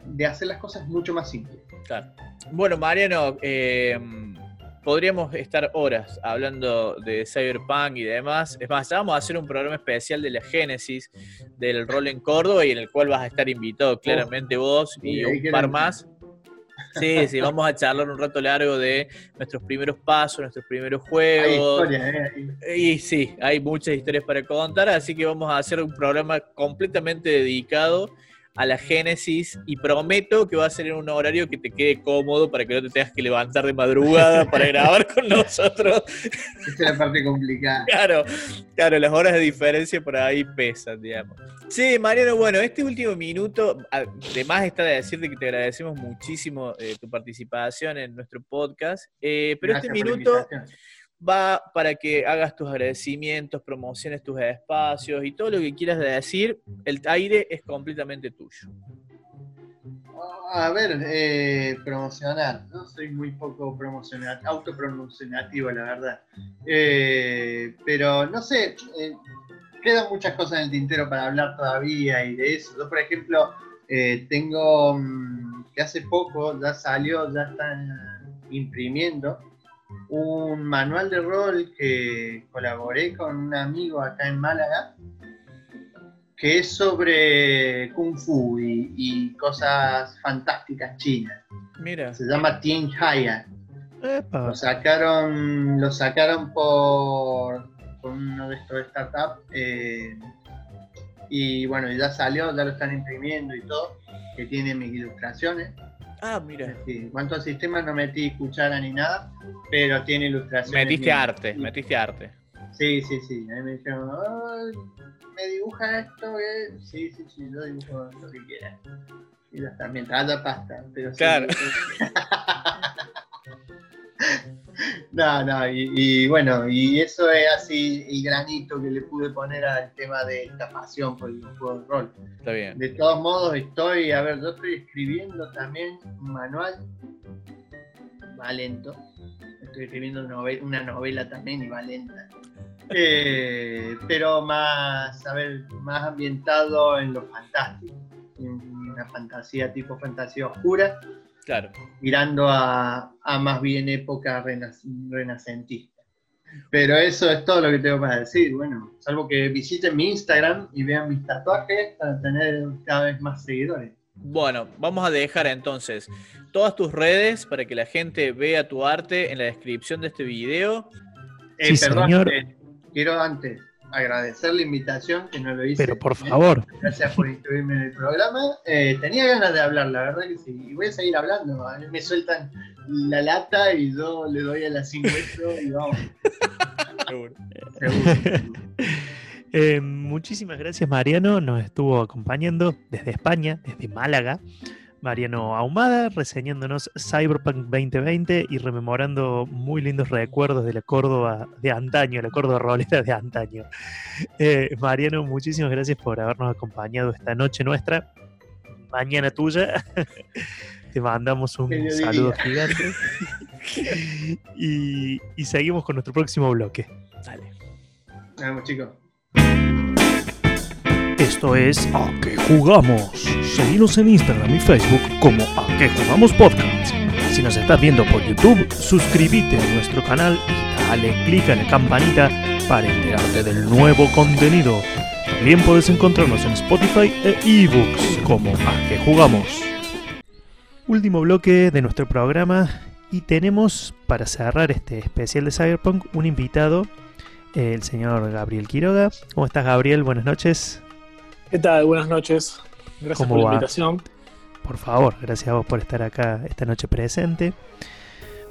de hacer las cosas mucho más simples. Claro. Bueno, Mariano, eh, podríamos estar horas hablando de Cyberpunk y demás. Es más, vamos a hacer un programa especial de la génesis del rol en Córdoba y en el cual vas a estar invitado claramente vos y un par más. Sí, sí, vamos a charlar un rato largo de nuestros primeros pasos, nuestros primeros juegos. Hay historias, ¿eh? Y sí, hay muchas historias para contar, así que vamos a hacer un programa completamente dedicado a la Génesis y prometo que va a ser en un horario que te quede cómodo para que no te tengas que levantar de madrugada para grabar con nosotros. Esta es la parte complicada. Claro, claro, las horas de diferencia por ahí pesan, digamos. Sí, Mariano, bueno, este último minuto, además está de decirte que te agradecemos muchísimo eh, tu participación en nuestro podcast, eh, pero este minuto va para que hagas tus agradecimientos, promociones tus espacios y todo lo que quieras decir. El aire es completamente tuyo. A ver, eh, promocionar. No soy muy poco promocional, autopromocionativo, la verdad. Eh, pero no sé, eh, quedan muchas cosas en el tintero para hablar todavía y de eso. Yo, por ejemplo, tengo mm, que hace poco ya salió, ya están imprimiendo un manual de rol que colaboré con un amigo acá en Málaga, que es sobre kung fu y, cosas fantásticas chinas. Mira. Se llama Tien Haya. Lo sacaron, lo sacaron por, uno de estos startups. Eh, y bueno, ya salió, ya lo están imprimiendo y todo, que tiene mis ilustraciones. Ah, mira. Sí, cuanto al sistema no metí cuchara ni nada, pero tiene ilustraciones. Metiste arte, metiste arte. Sí, sí, sí. A mí me dijeron, ¿me dibuja esto? Eh? Sí, sí, sí, yo dibujo lo que quiera. Y ya está, mientras haya pasta. Pero claro. No, no, y, bueno, y eso es así el granito que le pude poner al tema de esta pasión por el juego de rol. Está bien. De todos modos, estoy, a ver, yo estoy escribiendo también un manual, va lento. Estoy escribiendo una novela, también y va lenta. Eh, pero más, a ver, más ambientado en lo fantástico, en una fantasía tipo fantasía oscura Claro. Mirando a, más bien época renacentista. Pero eso es todo lo que tengo para decir. Bueno, salvo que visiten mi Instagram y vean mis tatuajes para tener cada vez más seguidores. Bueno, vamos a dejar entonces todas tus redes para que la gente vea tu arte en la descripción de este video. Eh, perdón, eh, quiero antes agradecer la invitación, que no lo hice. Pero por favor. Gracias por inscribirme en el programa. Eh, tenía ganas de hablar, la verdad que sí. Y voy a seguir hablando. A mí me sueltan la lata y yo le doy a la 5 y vamos. Seguro. Eh, muchísimas gracias Mariano, nos estuvo acompañando desde España, desde Málaga. Mariano Ahumada, reseñándonos Cyberpunk 2020 y rememorando muy lindos recuerdos de la Córdoba de antaño, la Córdoba rolera de antaño. Eh, Mariano, muchísimas gracias por habernos acompañado esta noche nuestra, mañana tuya. Te mandamos un saludo gigante. y, y seguimos con nuestro próximo bloque. Dale. Vamos, chicos. Esto es A qué jugamos. Seguimos en Instagram y Facebook como A qué jugamos podcast. Si nos estás viendo por YouTube, suscríbete a nuestro canal y dale clic a la campanita para enterarte del nuevo contenido. También puedes encontrarnos en Spotify e ebooks como A qué jugamos. Último bloque de nuestro programa y tenemos para cerrar este especial de Cyberpunk un invitado, el señor Gabriel Quiroga. ¿Cómo estás Gabriel? Buenas noches. ¿Qué tal? Buenas noches. Gracias por la invitación. Por favor, gracias a vos por estar acá esta noche presente.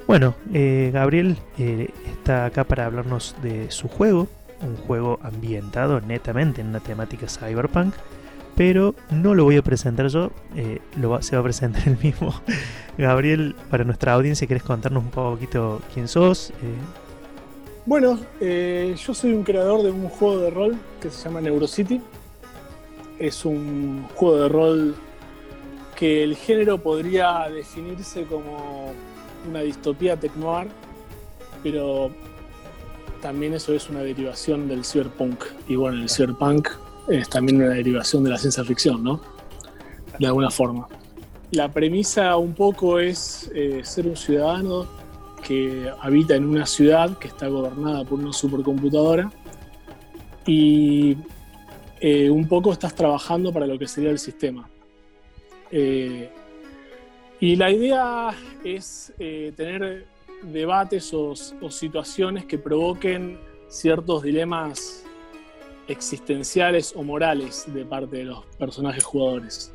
Bueno, eh, Gabriel eh, está acá para hablarnos de su juego, un juego ambientado netamente en una temática cyberpunk, pero no lo voy a presentar yo, eh, lo se va a presentar el mismo. Gabriel, para nuestra audiencia, ¿quieres contarnos un poquito quién sos? Bueno, yo soy un creador de un juego de rol que se llama NeuroCity es un juego de rol que el género podría definirse como una distopía tecnoir, pero también eso es una derivación del cyberpunk. Y bueno, el cyberpunk es también una derivación de la ciencia ficción, ¿no? De alguna forma. La premisa un poco es eh, ser un ciudadano que habita en una ciudad que está gobernada por una supercomputadora y eh, un poco estás trabajando para lo que sería el sistema. Eh, y la idea es eh, tener debates o, situaciones que provoquen ciertos dilemas existenciales o morales de parte de los personajes jugadores.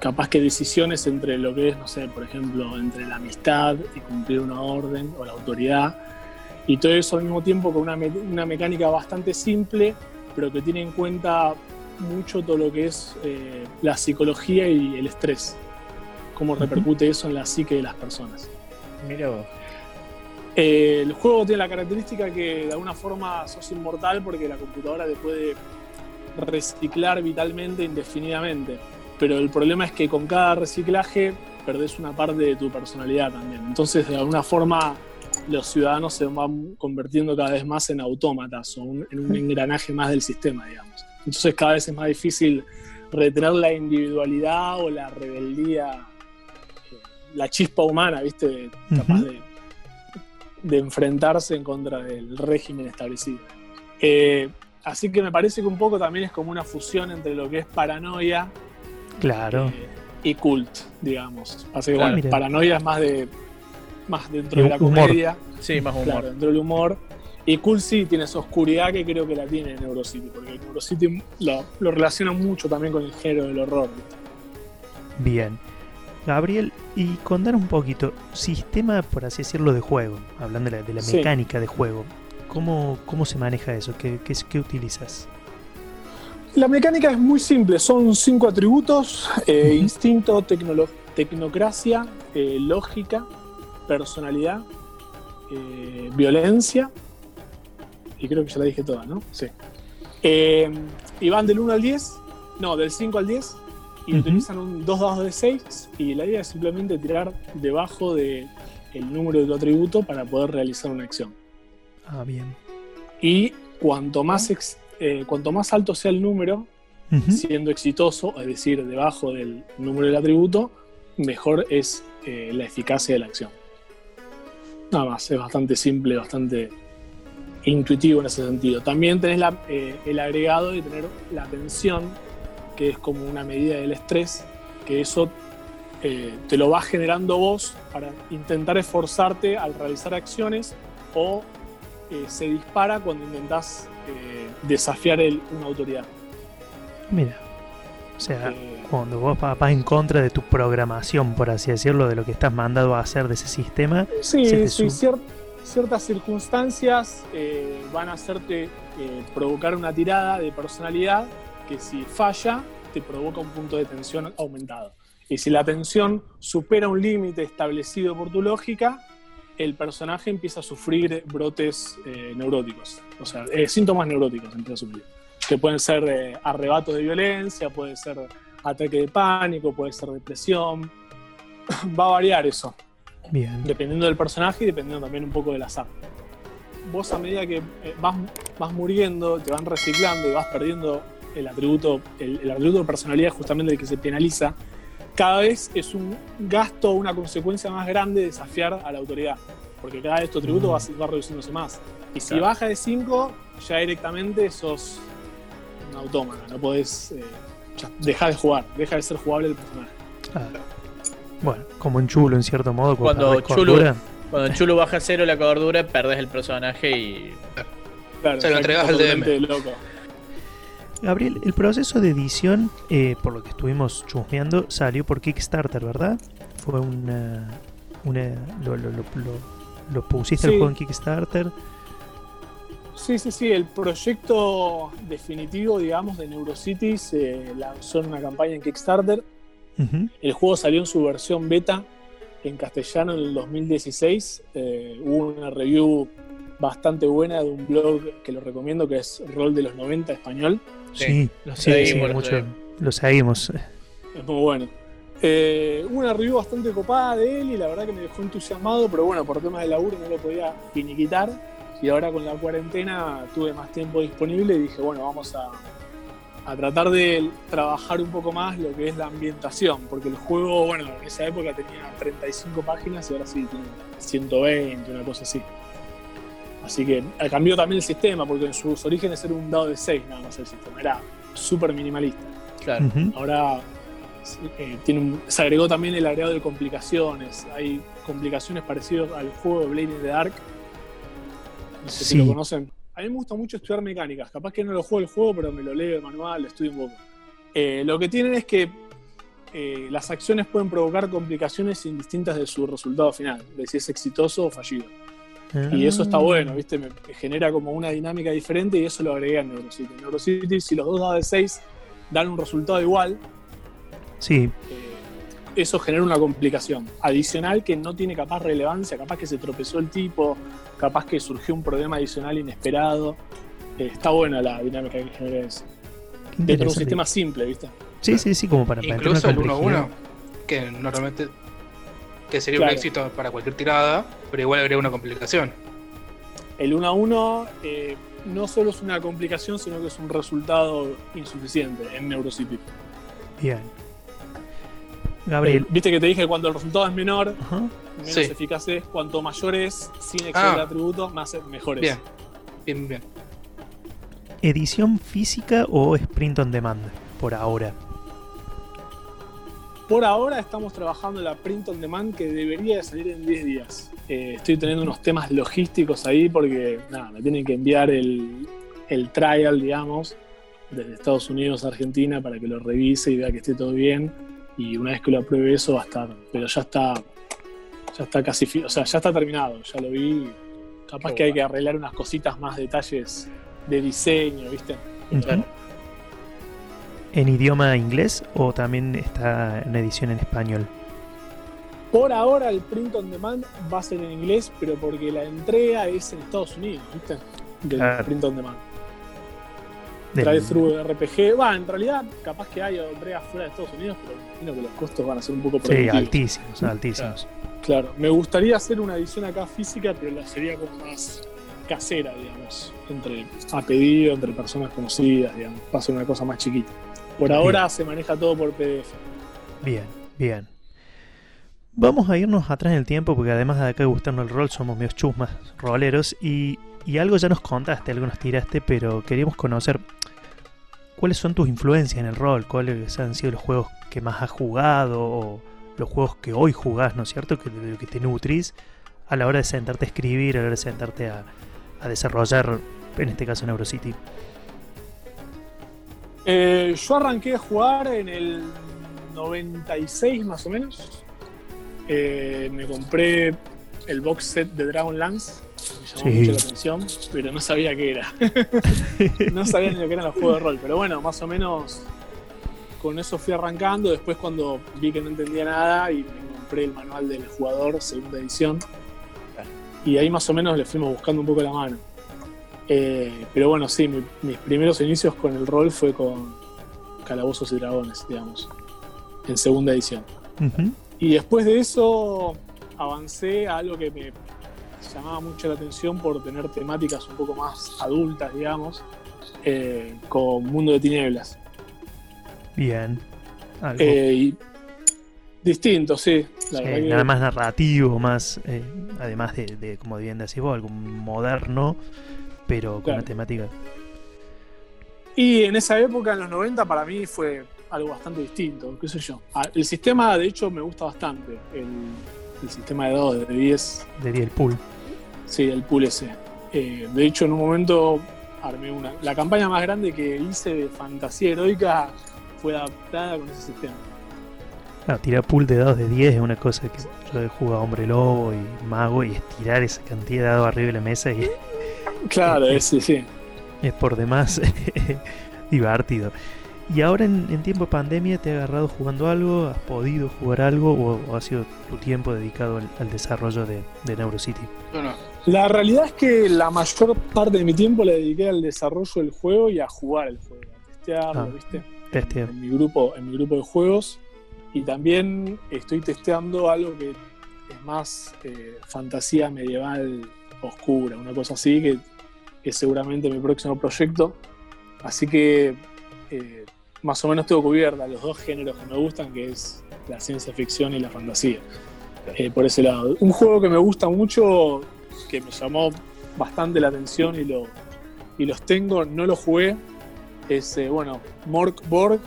capaz que decisiones entre lo que es, no sé, por ejemplo, entre la amistad y cumplir una orden o la autoridad. Y todo eso al mismo tiempo con una, una mecánica bastante simple pero que tiene en cuenta mucho todo lo que es eh, la psicología y el estrés, cómo repercute eso en la psique de las personas. Mira vos. Eh, el juego tiene la característica que de alguna forma sos inmortal porque la computadora te puede reciclar vitalmente indefinidamente. Pero el problema es que con cada reciclaje perdés una parte de tu personalidad también. Entonces, de alguna forma, los ciudadanos se van convirtiendo cada vez más en autómatas o en un engranaje más del sistema, digamos. Entonces cada vez es más difícil retener la individualidad o la rebeldía, la chispa humana, ¿viste? Capaz de, enfrentarse en contra del régimen establecido. Eh, así que me parece que un poco también es como una fusión entre lo que es paranoia claro. Eh, y cult, digamos. Así que paranoia es más de más dentro de la comedia. Sí, más humor. dentro del humor. Y Cool sí tiene esa oscuridad que creo que la tiene Neurocity, porque Neurocity lo, lo relaciona mucho también con el género del horror. Bien. Gabriel, y contar un poquito, sistema, por así decirlo, de juego, hablando de la, mecánica de juego, ¿cómo, ¿cómo se maneja eso? ¿Qué, qué, utilizas? La mecánica es muy simple, son cinco atributos, eh, instinto, tecnocracia, eh, lógica, personalidad, eh, violencia, y creo que ya la dije toda, ¿no? Sí. Eh, y van del 1 al 10, no, del 5 al 10, y utilizan un, dos dados de 6, y la idea es simplemente tirar debajo del el número de tu atributo para poder realizar una acción. Ah, bien. Y cuanto más, eh, cuanto más alto sea el número, siendo exitoso, es decir, debajo del número del atributo, mejor es la eficacia de la acción. Nada más, es bastante simple, bastante intuitivo en ese sentido. También tenés eh, el agregado de tener la tensión, que es como una medida del estrés, que eso eh, te lo vas generando vos para intentar esforzarte al realizar acciones o eh, se dispara cuando intentás desafiar una autoridad. Mira, o sea, cuando vos vas en contra de tu programación, por así decirlo, de lo que estás mandado a hacer de ese sistema. Sí, sí, ciertas circunstancias eh, van a hacerte eh, provocar una tirada de personalidad que si falla te provoca un punto de tensión aumentado. Y si la tensión supera un límite establecido por tu lógica, el personaje empieza a sufrir brotes eh, neuróticos, o sea, síntomas neuróticos empieza a sufrir que pueden ser arrebatos de violencia, puede ser ataque de pánico, puede ser depresión. Va a variar eso. Bien. Dependiendo del personaje y dependiendo también un poco del azar. Vos a medida que eh, vas, vas muriendo, te van reciclando y vas perdiendo el atributo, el, atributo de personalidad justamente el que se penaliza, cada vez es un gasto una consecuencia más grande desafiar a la autoridad. Porque cada vez tu atributo mm. va, va, reduciéndose más. Y si baja de 5, ya directamente sos un autómata, no podés eh, dejar de jugar, deja de ser jugable el personaje. Ah. Bueno, como en Chulo en cierto modo. Cuando Chulo, cuando Chulo baja a cero la cordura, perdés el personaje y. se lo entregas al DM. Loco. Gabriel, el proceso de edición, eh, por lo que estuvimos chusmeando, salió por Kickstarter, ¿verdad? Fue una. una lo, lo, lo, lo pusiste el juego en Kickstarter. Sí, sí, sí. El proyecto definitivo, digamos, de Neurocity se lanzó en una campaña en Kickstarter. El juego salió en su versión beta en castellano en el 2016. Eh, hubo una review bastante buena de un blog que lo recomiendo, que es Rol de los 90 español. Sí, lo seguimos. mucho, lo seguimos. Es muy bueno. Eh, hubo una review bastante copada de él y la verdad que me dejó entusiasmado, pero bueno, por temas de laburo no lo podía finiquitar. Y ahora con la cuarentena tuve más tiempo disponible y dije, bueno, vamos a, a tratar de trabajar un poco más lo que es la ambientación, porque el juego, bueno, en esa época tenía 35 páginas y ahora sí tiene 120, una cosa así. Así que eh, cambió también el sistema, porque en sus orígenes era un dado de 6 nada más el sistema, era súper minimalista. Claro. Ahora eh, tiene un- se agregó también el agregado de complicaciones. Hay complicaciones parecidas al juego de Blade in the Dark. No sé si lo conocen. A mí me gusta mucho estudiar mecánicas. Capaz que no lo juego el juego, pero me lo leo el manual, lo estudio un poco. Eh, lo que tienen es que eh, las acciones pueden provocar complicaciones indistintas de su resultado final, de si es exitoso o fallido. Y eso está Ah. bueno, ¿viste? Me, genera como una dinámica diferente y eso lo agregué en Neurocity. En Neurocity, si los dos dados de 6 dan un resultado igual, Sí, eh, eso genera una complicación adicional que no tiene capaz relevancia, capaz que se tropezó el tipo, capaz que surgió un problema adicional inesperado. Eh, está buena la dinámica que genera eso. Dentro de un sistema simple, ¿viste? Sí, sí, sí, como para plantear Incluso el 1-1, complejidad. que normalmente que sería Claro. un éxito para cualquier tirada, pero igual agrega una complicación. El 1 a 1 eh, no solo es una complicación, sino que es un resultado insuficiente en Neurocity. Bien. Gabriel. Eh, Viste que te dije que cuando el resultado es menor, Ajá. Menos Sí. eficaz es, cuanto mayor es, sin exceder Ah. atributos, más mejor es. Bien, bien, bien. ¿Edición física o sprint on demand? Por ahora. Por ahora estamos trabajando en la print on demand que debería de salir en 10 días. Eh, estoy teniendo unos temas logísticos ahí porque nada, me tienen que enviar el, el trial, digamos, desde Estados Unidos a Argentina para que lo revise y vea que esté todo bien. Y una vez que lo apruebe eso va a estar. Pero ya está. Ya está casi. O sea, ya está terminado. Ya lo vi. Capaz Qué que hay que arreglar unas cositas más, detalles de diseño, ¿viste? ¿En idioma inglés o también está en edición en español? Por ahora el print on demand va a ser en inglés, pero porque la entrega es en Estados Unidos, ¿viste? Del Claro. print on demand. Del- Drive through RPG. Va, en realidad, capaz que hay entregas fuera de Estados Unidos, pero imagino que los costos van a ser un poco Sí, altísimos, altísimos. Claro, me gustaría hacer una edición acá física, pero la sería como más casera, digamos, entre a pedido, entre personas conocidas, digamos, va a ser una cosa más chiquita. Por ahora se maneja todo por PDF. Bien, bien. Vamos a irnos atrás en el tiempo porque además de acá de gustarnos el rol somos medios chusmas, roleros y, y algo ya nos contaste, algo nos tiraste, pero queríamos conocer cuáles son tus influencias en el rol, cuáles han sido los juegos que más has jugado o los juegos que hoy jugás, ¿no es cierto? Que, que te nutrís a la hora de sentarte a escribir, a la hora de sentarte a, a desarrollar, en este caso Neurocity. Eh, yo arranqué a jugar en el 96 más o menos. Eh, me compré el box set de Dragonlance. Me llamó Sí. mucho la atención, pero no sabía qué era. no sabía ni lo que eran los juegos de rol. Pero bueno, más o menos con eso fui arrancando. Después cuando vi que no entendía nada y me compré el manual del jugador, segunda edición. Y ahí más o menos le fuimos buscando un poco la mano. Eh, pero bueno, sí, mi- mis primeros inicios con el rol fue con Calabozos y Dragones, digamos, en segunda edición. Y después de eso avancé a algo que me llamaba mucho la atención por tener temáticas un poco más adultas, digamos, eh, con Mundo de Tinieblas. Bien. Algo, Eh, y distinto, sí. La sí, verdad que- nada más narrativo, más, eh, además de, de, como bien decís vos, algo moderno, pero con Claro. una temática. Y en esa época, en los 90, para mí fue algo bastante distinto, qué sé yo. Ah, El sistema, de hecho, me gusta bastante. El, el sistema de 2, de 10, de el pool. sí, el pool ese. Eh, de hecho, en un momento armé una. La campaña más grande que hice de fantasía heroica fue adaptada con ese sistema. Claro, tirar pool de dados de 10 es una cosa que yo he jugado hombre lobo y mago y estirar esa cantidad de dados arriba de la mesa y Claro, ese, sí. es por demás divertido. Y ahora en, en tiempo de pandemia te has agarrado jugando algo, has podido jugar algo o, o ha sido tu tiempo dedicado al, al desarrollo de, de Neurocity. Bueno, La realidad es que la mayor parte de mi tiempo la dediqué al desarrollo del juego y a jugar el juego, a testearlo, Ah. ¿viste? En mi grupo, en mi grupo de juegos. Y también estoy testeando algo que es más eh, fantasía medieval oscura, una cosa así, que es seguramente mi próximo proyecto. Así que eh, más o menos tengo cubierta los dos géneros que me gustan, que es la ciencia ficción y la fantasía. Eh, por ese lado. Un juego que me gusta mucho, que me llamó bastante la atención y, lo, y los tengo, no lo jugué, es, eh, bueno, Mork Borg.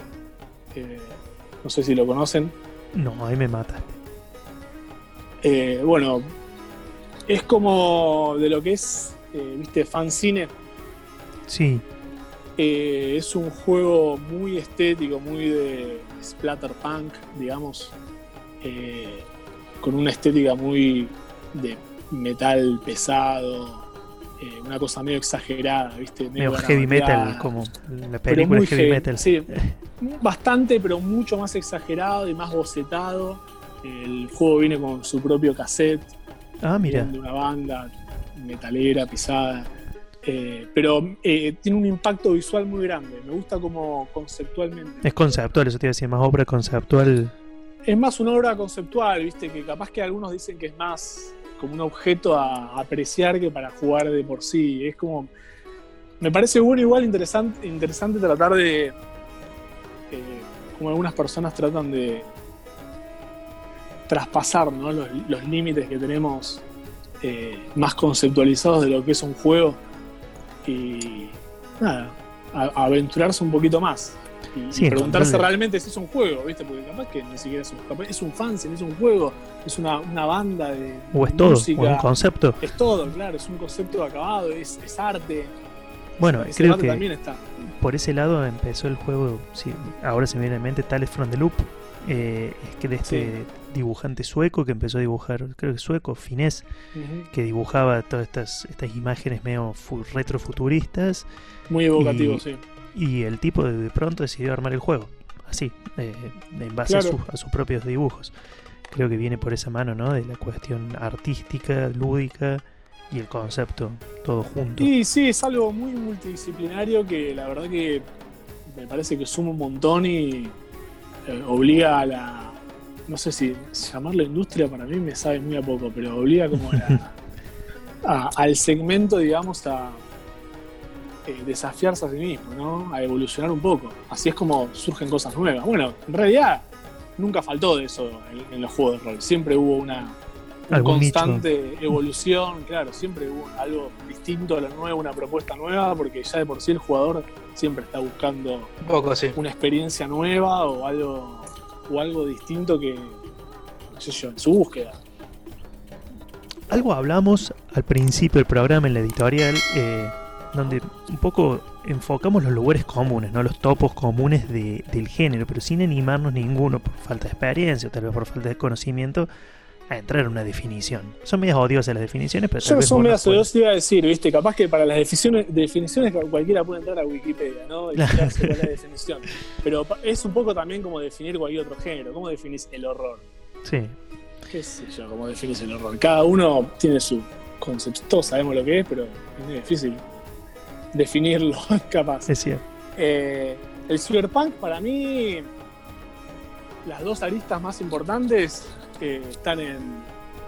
eh, no sé si lo conocen. No, ahí me mata. Eh, bueno, es como de lo que es, eh, viste, fancine. Sí, es un juego muy estético, muy de splatterpunk, digamos, con una estética muy de metal pesado, eh, una cosa medio exagerada, ¿viste? medio heavy metal, como la película muy heavy metal. Sí, bastante, pero mucho más exagerado y más bocetado. El juego viene con su propio cassette, Ah, mira. de una banda metalera, pisada. Eh, pero eh, tiene un impacto visual muy grande. Me gusta como conceptualmente. Es conceptual, eso te iba a decir, más obra conceptual. Es más una obra conceptual, viste, que capaz que algunos dicen que es más como un objeto a apreciar que para jugar de por sí. Es como. Me parece bueno, igual interesante, interesante tratar de. eh, como algunas personas tratan de traspasar ¿no? los, límites que tenemos eh, más conceptualizados de lo que es un juego y nada, aventurarse un poquito más y, preguntarse realmente si es un juego, ¿viste? Porque capaz que ni siquiera es un, es un fanzine, es un juego, es una, una banda de O es todo, o es un concepto. es todo, claro, es un concepto acabado, es, es arte. Bueno, Ese creo que también está. por ese lado empezó el juego. Sí, ahora se me viene en mente Tales from the Loop. eh, es que de este dibujante sueco que empezó a dibujar, creo que sueco, finés, que dibujaba todas estas, estas imágenes medio fu- retrofuturistas. Muy evocativo, Y- sí. Y el tipo de, de pronto decidió armar el juego. Así, eh, en base a, sus, a sus propios dibujos. Creo que viene por esa mano, ¿no? De la cuestión artística, lúdica y el concepto, todo junto. Y sí, es algo muy multidisciplinario que la verdad que me parece que suma un montón y eh, obliga a la. No sé si llamarlo industria para mí me sabe muy a poco, pero obliga como a la- a- al segmento, digamos, a eh, desafiarse a sí mismo, ¿no? A evolucionar un poco. Así es como surgen cosas nuevas. Bueno, en realidad nunca faltó de eso en, en los juegos de rol. Siempre hubo una, una Algún nicho. constante evolución, claro, siempre hubo algo distinto a lo nuevo, una propuesta nueva, porque ya de por sí el jugador siempre está buscando Un poco así. una experiencia nueva o algo, o algo distinto que, no sé yo, en su búsqueda. Algo hablamos al principio del programa en la editorial, eh, donde un poco enfocamos los lugares comunes, ¿no? los topos comunes de- del género, pero sin animarnos ninguno por falta de experiencia o tal vez por falta de conocimiento a entrar en una definición. Son medias odiosas las definiciones, pero tal Yo vez son nos puedas- odiosos, iba a decir, viste, capaz que para las definiciones, definiciones cualquiera puede entrar a Wikipedia, ¿no? Y Claro. fijarse cuál es la definición. Pero es un poco también como definir cualquier otro género. ¿Cómo definís el horror? Sí, qué sé yo, cómo definís el horror. Cada uno tiene su concepto, todos sabemos lo que es, pero es muy difícil definirlo, capaz. es cierto. Eh, el cyberpunk para mí, las dos aristas más importantes eh, están en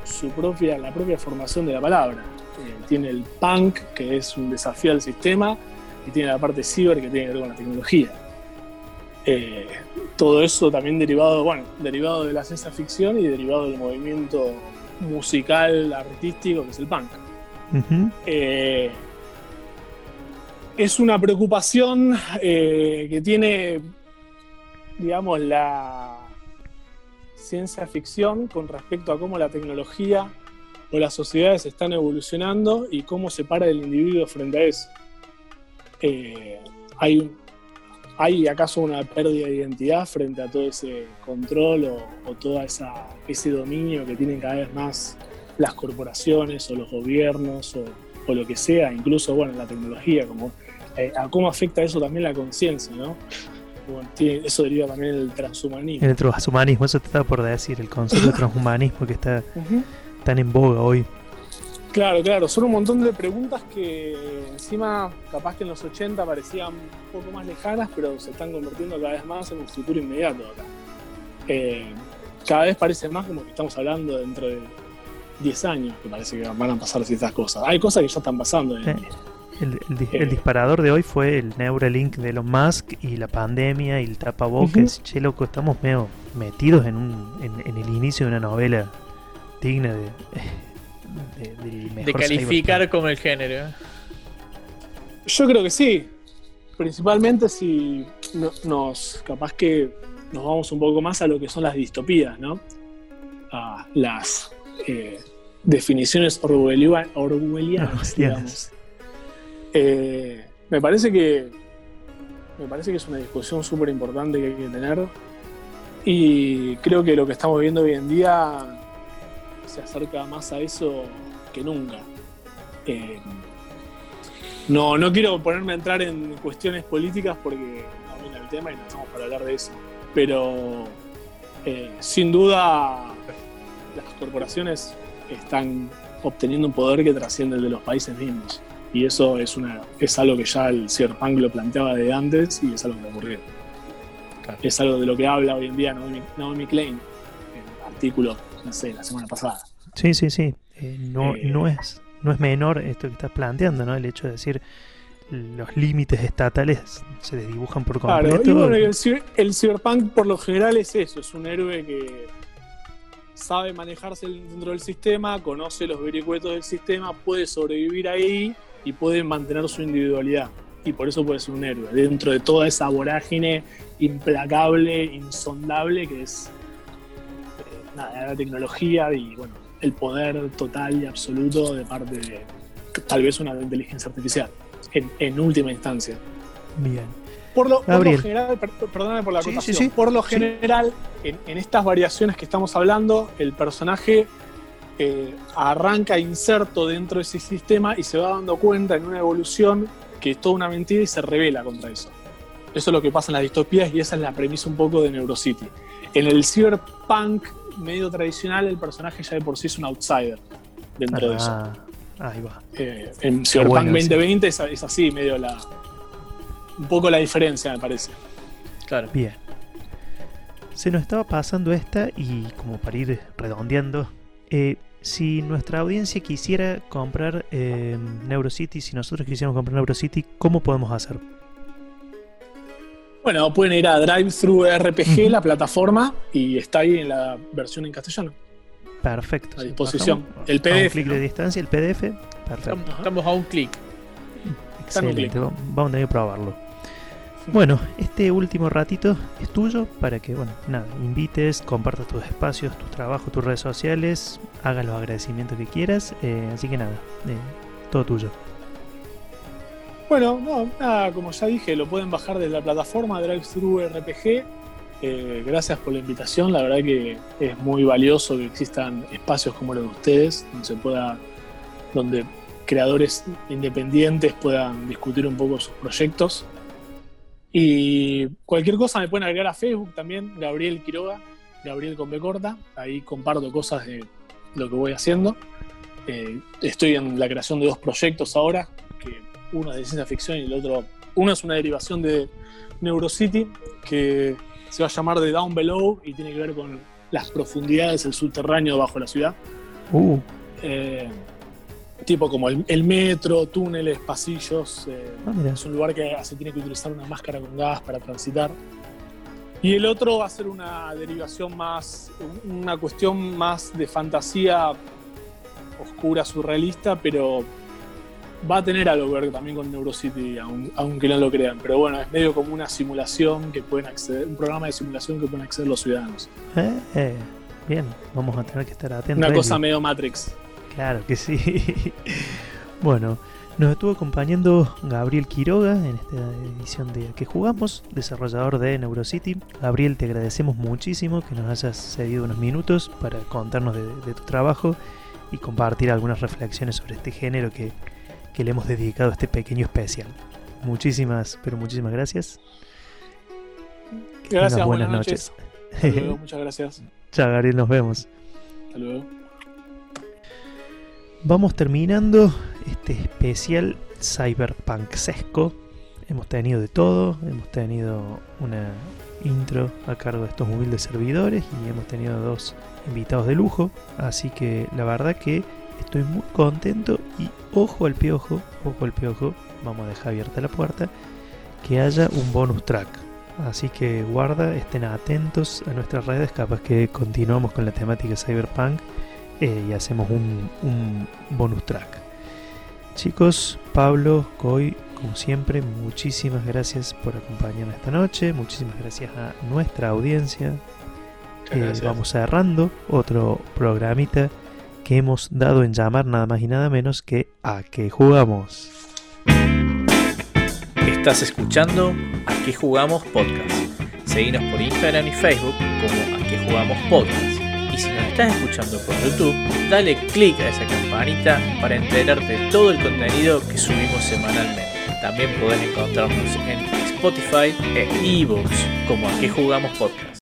su propia, la propia formación de la palabra. Eh, tiene el punk, que es un desafío al sistema, y tiene la parte ciber, que tiene que ver con la tecnología. Eh, todo eso también derivado, bueno, derivado de la ciencia ficción y derivado del movimiento musical, artístico, que es el punk. Es una preocupación eh, que tiene, digamos, la ciencia ficción con respecto a cómo la tecnología o las sociedades están evolucionando y cómo se para el individuo frente a eso. Eh, hay, ¿Hay acaso una pérdida de identidad frente a todo ese control o, o todo ese dominio que tienen cada vez más las corporaciones o los gobiernos o, o lo que sea, incluso bueno, la tecnología, como eh, a cómo afecta eso también la conciencia, ¿no? Bueno, tiene- eso deriva también del transhumanismo. En el transhumanismo, eso te estaba por decir, el concepto de transhumanismo que está tan en boga hoy. Claro, claro, son un montón de preguntas que encima capaz que en los 80 parecían un poco más lejanas, pero se están convirtiendo cada vez más en un futuro inmediato acá. Eh, cada vez parece más como que estamos hablando dentro de 10 años que parece que van a pasar ciertas cosas. Hay cosas que ya están pasando. Eh, el, el, el, disparador de hoy fue el Neuralink de Elon Musk y la pandemia y el tapabocas. Uh -huh. Che, loco, estamos medio metidos en, un, en, en, el inicio de una novela digna de, de, de calificar como el género. Yo creo que sí. Principalmente si no, nos, capaz que nos vamos un poco más a lo que son las distopías, ¿no? A las eh, definiciones orwellianas, orwellianas digamos. Eh, me parece que me parece que es una discusión súper importante que hay que tener y creo que lo que estamos viendo hoy en día se acerca más a eso que nunca. Eh, no, no quiero ponerme a entrar en cuestiones políticas porque no el tema y no estamos para hablar de eso. Pero eh, sin duda las corporaciones están obteniendo un poder que trasciende el de los países mismos. Y eso es, una, es algo que ya el Cyberpunk lo planteaba de antes y es algo que ocurrió. Claro. Es algo de lo que habla hoy en día Naomi, Naomi Klein en el artículo, no sé, la semana pasada. Sí, sí, sí. Eh, no, eh, no, es, no es menor esto que estás planteando, ¿no? El hecho de decir los límites estatales se desdibujan por completo. Claro, y bueno, el, el Cyberpunk por lo general es eso, es un héroe que sabe manejarse dentro del sistema, conoce los vericuetos del sistema, puede sobrevivir ahí y puede mantener su individualidad. Y por eso puede ser un héroe, dentro de toda esa vorágine implacable, insondable que es eh, nada, la tecnología y bueno, el poder total y absoluto de parte de tal vez una inteligencia artificial, en, en última instancia. Bien. Por lo, por lo, general, per, perdóname por la sí, sí, sí. por lo general, en, en, estas variaciones que estamos hablando, el personaje eh, arranca inserto dentro de ese sistema y se va dando cuenta en una evolución que es toda una mentira y se revela contra eso. Eso es lo que pasa en las distopías y esa es la premisa un poco de Neurocity. En el cyberpunk medio tradicional, el personaje ya de por sí es un outsider dentro ah, de eso. Ahí va. Eh, en Cyberpunk bueno, 2020 sí. es, es, así, medio la. Un poco la diferencia, me parece. Claro. Bien. Se nos estaba pasando esta y como para ir redondeando, eh, si nuestra audiencia quisiera comprar eh, NeuroCity, si nosotros quisiéramos comprar NeuroCity, ¿cómo podemos hacer? Bueno, pueden ir a DriveThru RPG, uh -huh. la plataforma, y está ahí en la versión en castellano. Perfecto. A disposición. El PDF. A un clic de distancia, el PDF. Perfecto. Estamos a un clic. Excelente. Vamos a tener que probarlo. Bueno, este último ratito es tuyo para que, bueno, nada, invites, compartas tus espacios, tus trabajos, tus redes sociales, hagas los agradecimientos que quieras. Eh, así que nada, eh, todo tuyo. Bueno, no, nada, como ya dije, lo pueden bajar desde la plataforma DriveThru RPG. Eh, gracias por la invitación, la verdad que es muy valioso que existan espacios como los de ustedes, donde se pueda, donde creadores independientes puedan discutir un poco sus proyectos. Y cualquier cosa me pueden agregar a Facebook también, Gabriel Quiroga, Gabriel con B corta. Ahí comparto cosas de lo que voy haciendo. Eh, estoy en la creación de dos proyectos ahora, que uno es de ciencia ficción y el otro, uno es una derivación de NeuroCity, que se va a llamar de Down Below y tiene que ver con las profundidades del subterráneo bajo la ciudad. Uh. Eh, tipo como el, el, metro, túneles, pasillos. Eh, ah, es un lugar que se tiene que utilizar una máscara con gas para transitar. Y el otro va a ser una derivación más, una cuestión más de fantasía oscura, surrealista, pero va a tener algo que ver también con Neurocity, aunque no lo crean. Pero bueno, es medio como una simulación que pueden acceder, un programa de simulación que pueden acceder los ciudadanos. Eh, eh, bien, vamos a tener que estar atentos. Una cosa medio Matrix. Claro que sí. bueno, nos estuvo acompañando Gabriel Quiroga en esta edición de que jugamos, desarrollador de NeuroCity. Gabriel, te agradecemos muchísimo que nos hayas cedido unos minutos para contarnos de, de tu trabajo y compartir algunas reflexiones sobre este género que, que le hemos dedicado a este pequeño especial. Muchísimas, pero muchísimas gracias. Gracias, buenas, buenas noches. noches. Luego, muchas gracias. Chao, Gabriel, nos vemos. Hasta luego vamos terminando este especial cyberpunksesco hemos tenido de todo, hemos tenido una intro a cargo de estos humildes servidores y hemos tenido dos invitados de lujo, así que la verdad que estoy muy contento y ojo al piojo, ojo al piojo, vamos a dejar abierta la puerta, que haya un bonus track. Así que guarda, estén atentos a nuestras redes, capaz que continuamos con la temática Cyberpunk eh, y hacemos un, un bonus track. Chicos, Pablo, Coy, como siempre, muchísimas gracias por acompañarnos esta noche, muchísimas gracias a nuestra audiencia. Eh, vamos cerrando otro programita que hemos dado en llamar nada más y nada menos que a que jugamos. Estás escuchando A qué jugamos podcast. Seguinos por Instagram y Facebook como A qué jugamos podcast. Y si nos estás escuchando por YouTube, dale click a esa campanita para enterarte de todo el contenido que subimos semanalmente. También podés encontrarnos en Spotify e ebooks como A qué jugamos podcast.